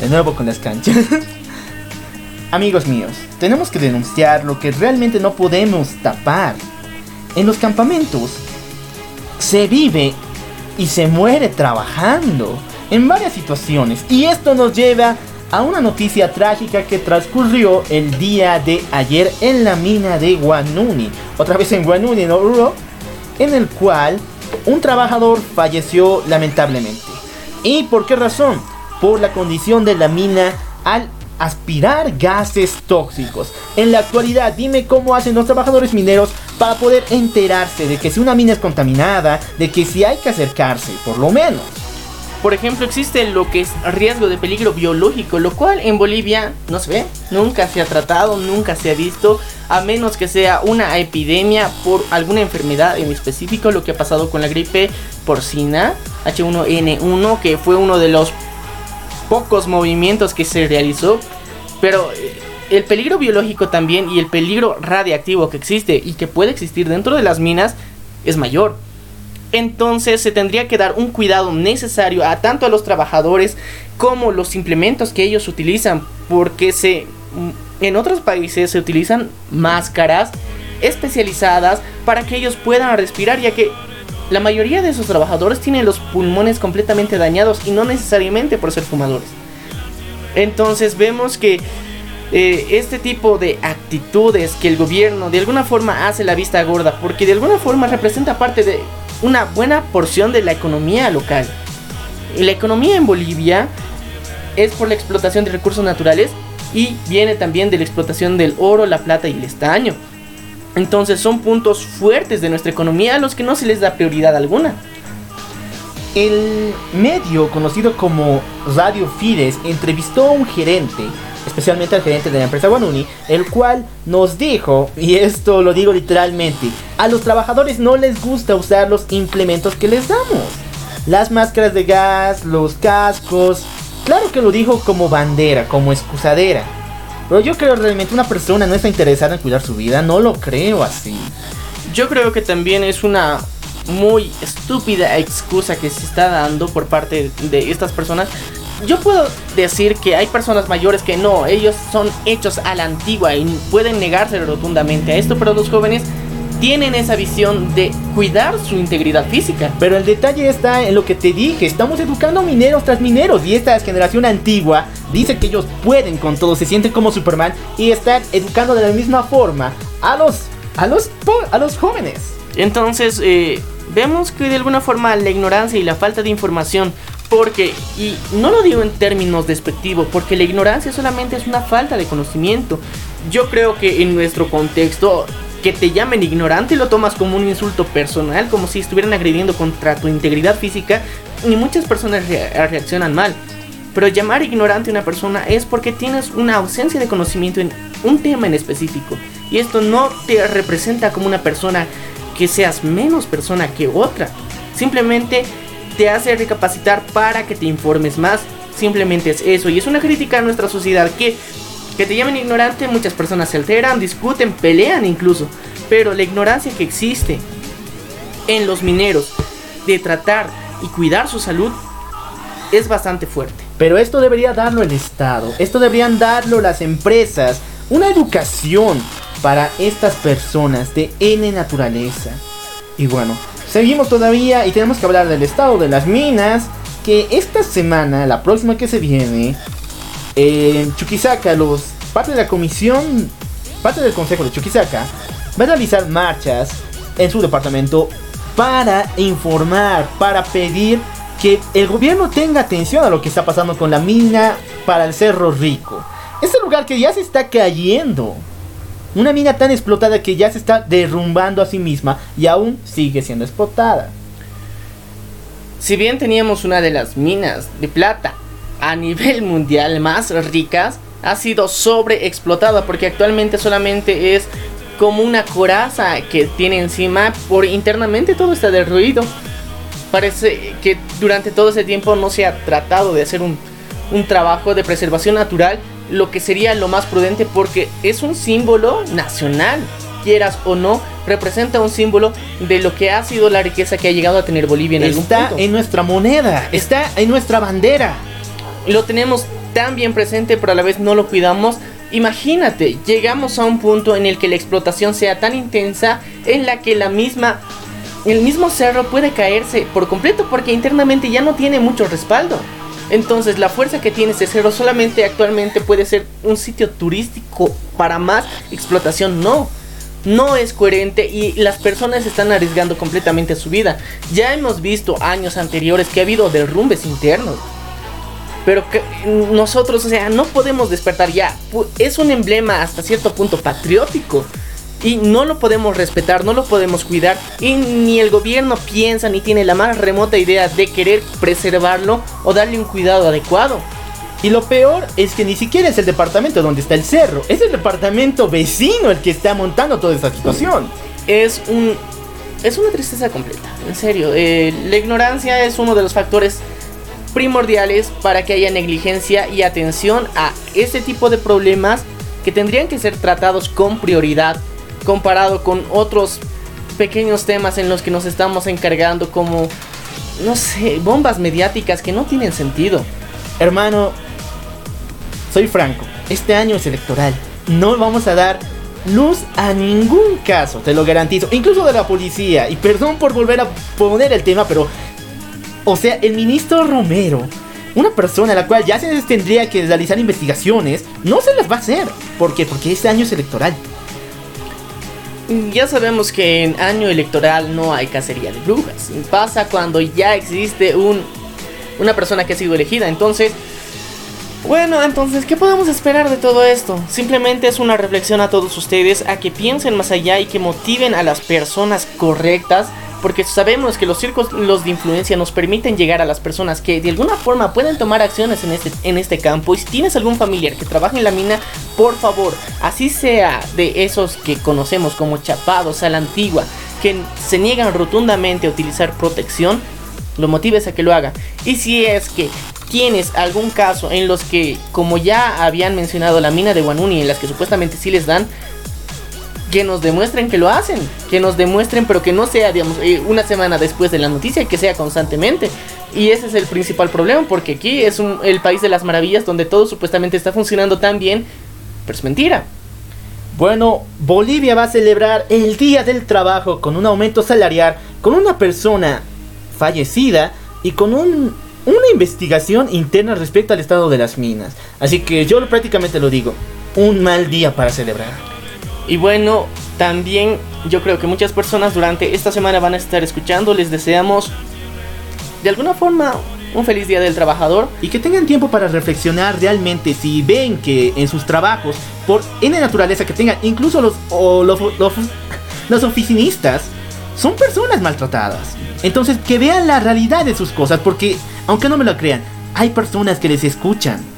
A: De nuevo con las canchas. Amigos míos, tenemos que denunciar lo que realmente no podemos tapar. En los campamentos se vive y se muere trabajando en varias situaciones y esto nos lleva a una noticia trágica que transcurrió el día de ayer en la mina de Guanuni, otra vez en Guanuni, ¿no? En el cual un trabajador falleció lamentablemente. ¿Y por qué razón? Por la condición de la mina al aspirar gases tóxicos. En la actualidad, dime cómo hacen los trabajadores mineros para poder enterarse de que si una mina es contaminada, de que si hay que acercarse, por lo menos.
B: Por ejemplo, existe lo que es riesgo de peligro biológico, lo cual en Bolivia no se ve, nunca se ha tratado, nunca se ha visto, a menos que sea una epidemia por alguna enfermedad en específico, lo que ha pasado con la gripe porcina H1N1, que fue uno de los pocos movimientos que se realizó, pero eh, el peligro biológico también y el peligro radiactivo que existe y que puede existir dentro de las minas es mayor. Entonces se tendría que dar un cuidado necesario a tanto a los trabajadores como los implementos que ellos utilizan, porque se mm, en otros países se utilizan máscaras especializadas para que ellos puedan respirar, ya que la mayoría de esos trabajadores tienen los pulmones completamente dañados y no necesariamente por ser fumadores. Entonces vemos que eh, este tipo de actitudes que el gobierno de alguna forma hace la vista gorda, porque de alguna forma representa parte de una buena porción de la economía local. La economía en Bolivia es por la explotación de recursos naturales y viene también de la explotación del oro, la plata y el estaño. Entonces son puntos fuertes de nuestra economía a los que no se les da prioridad alguna.
A: El medio conocido como Radio Fides entrevistó a un gerente, especialmente al gerente de la empresa Guanuni, el cual nos dijo, y esto lo digo literalmente, a los trabajadores no les gusta usar los implementos que les damos. Las máscaras de gas, los cascos, claro que lo dijo como bandera, como excusadera. Pero yo creo realmente una persona no está interesada en cuidar su vida, no lo creo así.
B: Yo creo que también es una muy estúpida excusa que se está dando por parte de estas personas. Yo puedo decir que hay personas mayores que no, ellos son hechos a la antigua y pueden negarse rotundamente a esto, pero los jóvenes tienen esa visión de cuidar su integridad física.
A: Pero el detalle está en lo que te dije, estamos educando mineros tras mineros y esta generación antigua dice que ellos pueden con todo, se sienten como Superman y están educando de la misma forma a los a los a los jóvenes.
B: Entonces, eh, vemos que de alguna forma la ignorancia y la falta de información porque, y no lo digo en términos despectivos, porque la ignorancia solamente es una falta de conocimiento. Yo creo que en nuestro contexto que te llamen ignorante lo tomas como un insulto personal, como si estuvieran agrediendo contra tu integridad física y muchas personas reaccionan mal. Pero llamar ignorante a una persona es porque tienes una ausencia de conocimiento en un tema en específico. Y esto no te representa como una persona que seas menos persona que otra. Simplemente te hace recapacitar para que te informes más. Simplemente es eso. Y es una crítica a nuestra sociedad que que te llamen ignorante, muchas personas se alteran, discuten, pelean incluso. Pero la ignorancia que existe en los mineros de tratar y cuidar su salud es bastante fuerte.
A: Pero esto debería darlo el Estado, esto deberían darlo las empresas, una educación para estas personas de N naturaleza. Y bueno, seguimos todavía y tenemos que hablar del estado de las minas, que esta semana, la próxima que se viene, en Chuquisaca, los parte de la comisión, parte del consejo de Chuquisaca, va a realizar marchas en su departamento para informar, para pedir que el gobierno tenga atención a lo que está pasando con la mina para el Cerro Rico. Este lugar que ya se está cayendo. Una mina tan explotada que ya se está derrumbando a sí misma y aún sigue siendo explotada.
B: Si bien teníamos una de las minas de plata a nivel mundial más ricas ha sido sobreexplotada porque actualmente solamente es como una coraza que tiene encima por internamente todo está derruido. Parece que durante todo ese tiempo no se ha tratado de hacer un, un trabajo de preservación natural, lo que sería lo más prudente porque es un símbolo nacional, quieras o no, representa un símbolo de lo que ha sido la riqueza que ha llegado a tener Bolivia en
A: está
B: algún punto.
A: en nuestra moneda, está en nuestra bandera
B: lo tenemos tan bien presente pero a la vez no lo cuidamos. Imagínate, llegamos a un punto en el que la explotación sea tan intensa en la que la misma el mismo cerro puede caerse por completo porque internamente ya no tiene mucho respaldo. Entonces la fuerza que tiene ese cerro solamente actualmente puede ser un sitio turístico para más explotación. No, no es coherente y las personas están arriesgando completamente su vida. Ya hemos visto años anteriores que ha habido derrumbes internos pero que nosotros, o sea, no podemos despertar ya. Es un emblema hasta cierto punto patriótico. Y no lo podemos respetar, no lo podemos cuidar. Y ni el gobierno piensa ni tiene la más remota idea de querer preservarlo o darle un cuidado adecuado.
A: Y lo peor es que ni siquiera es el departamento donde está el cerro, es el departamento vecino el que está montando toda esta situación.
B: Es un. Es una tristeza completa, en serio. Eh, la ignorancia es uno de los factores primordiales para que haya negligencia y atención a este tipo de problemas que tendrían que ser tratados con prioridad comparado con otros pequeños temas en los que nos estamos encargando como no sé, bombas mediáticas que no tienen sentido.
A: Hermano, soy franco, este año es electoral. No vamos a dar luz a ningún caso, te lo garantizo, incluso de la policía. Y perdón por volver a poner el tema, pero o sea, el ministro Romero una persona a la cual ya se tendría que realizar investigaciones, no se las va a hacer. ¿Por qué? Porque este año es electoral.
B: Ya sabemos que en año electoral no hay cacería de brujas. Pasa cuando ya existe un, una persona que ha sido elegida. Entonces, bueno, entonces, ¿qué podemos esperar de todo esto? Simplemente es una reflexión a todos ustedes, a que piensen más allá y que motiven a las personas correctas porque sabemos que los círculos de influencia nos permiten llegar a las personas que de alguna forma pueden tomar acciones en este, en este campo. Y si tienes algún familiar que trabaja en la mina, por favor, así sea de esos que conocemos como chapados a la antigua, que se niegan rotundamente a utilizar protección, lo motives a que lo haga. Y si es que tienes algún caso en los que, como ya habían mencionado la mina de Wanuni, en las que supuestamente sí les dan, que nos demuestren que lo hacen, que nos demuestren, pero que no sea, digamos, eh, una semana después de la noticia, que sea constantemente. Y ese es el principal problema, porque aquí es el país de las maravillas donde todo supuestamente está funcionando tan bien, pero es mentira.
A: Bueno, Bolivia va a celebrar el Día del Trabajo con un aumento salarial, con una persona fallecida y con un, una investigación interna respecto al estado de las minas. Así que yo prácticamente lo digo, un mal día para celebrar.
B: Y bueno, también yo creo que muchas personas durante esta semana van a estar escuchando. Les deseamos de alguna forma un feliz día del trabajador.
A: Y que tengan tiempo para reflexionar realmente si ven que en sus trabajos, por N naturaleza que tengan, incluso los, los, los oficinistas, son personas maltratadas. Entonces que vean la realidad de sus cosas, porque aunque no me lo crean, hay personas que les escuchan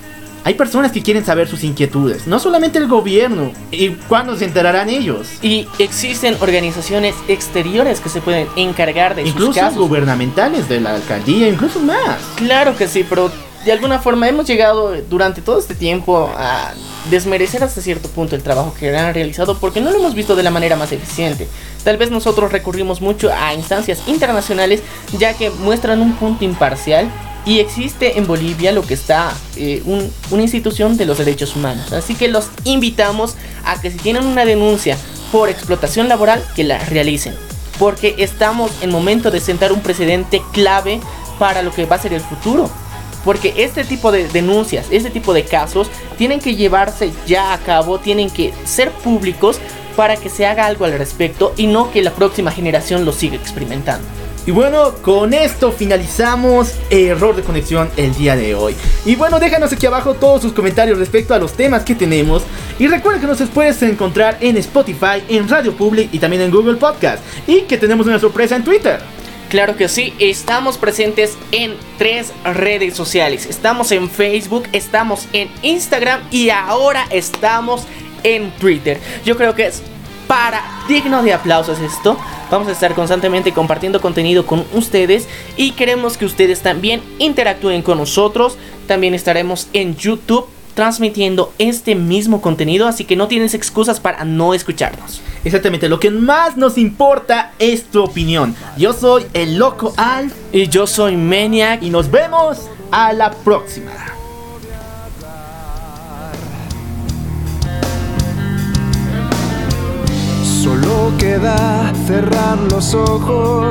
A: hay personas que quieren saber sus inquietudes, no solamente el gobierno. ¿Y cuándo se enterarán ellos?
B: Y existen organizaciones exteriores que se pueden encargar de
A: incluso sus casos. gubernamentales de la alcaldía, incluso más.
B: Claro que sí, pero de alguna forma hemos llegado durante todo este tiempo a desmerecer hasta cierto punto el trabajo que han realizado porque no lo hemos visto de la manera más eficiente. Tal vez nosotros recurrimos mucho a instancias internacionales ya que muestran un punto imparcial y existe en Bolivia lo que está eh, una institución de los derechos humanos. Así que los invitamos a que si tienen una denuncia por explotación laboral, que la realicen. Porque estamos en momento de sentar un precedente clave para lo que va a ser el futuro. Porque este tipo de denuncias, este tipo de casos, tienen que llevarse ya a cabo, tienen que ser públicos para que se haga algo al respecto y no que la próxima generación lo siga experimentando.
A: Y bueno, con esto finalizamos error de conexión el día de hoy. Y bueno, déjanos aquí abajo todos sus comentarios respecto a los temas que tenemos. Y recuerda que nos puedes encontrar en Spotify, en Radio Public y también en Google Podcast. Y que tenemos una sorpresa en Twitter.
B: Claro que sí, estamos presentes en tres redes sociales. Estamos en Facebook, estamos en Instagram y ahora estamos en Twitter. Yo creo que es para digno de aplausos esto. Vamos a estar constantemente compartiendo contenido con ustedes y queremos que ustedes también interactúen con nosotros. También estaremos en YouTube transmitiendo este mismo contenido, así que no tienes excusas para no escucharnos.
A: Exactamente, lo que más nos importa es tu opinión. Yo soy el Loco Al
B: y yo soy Maniac
A: y nos vemos a la próxima.
C: Solo queda cerrar los ojos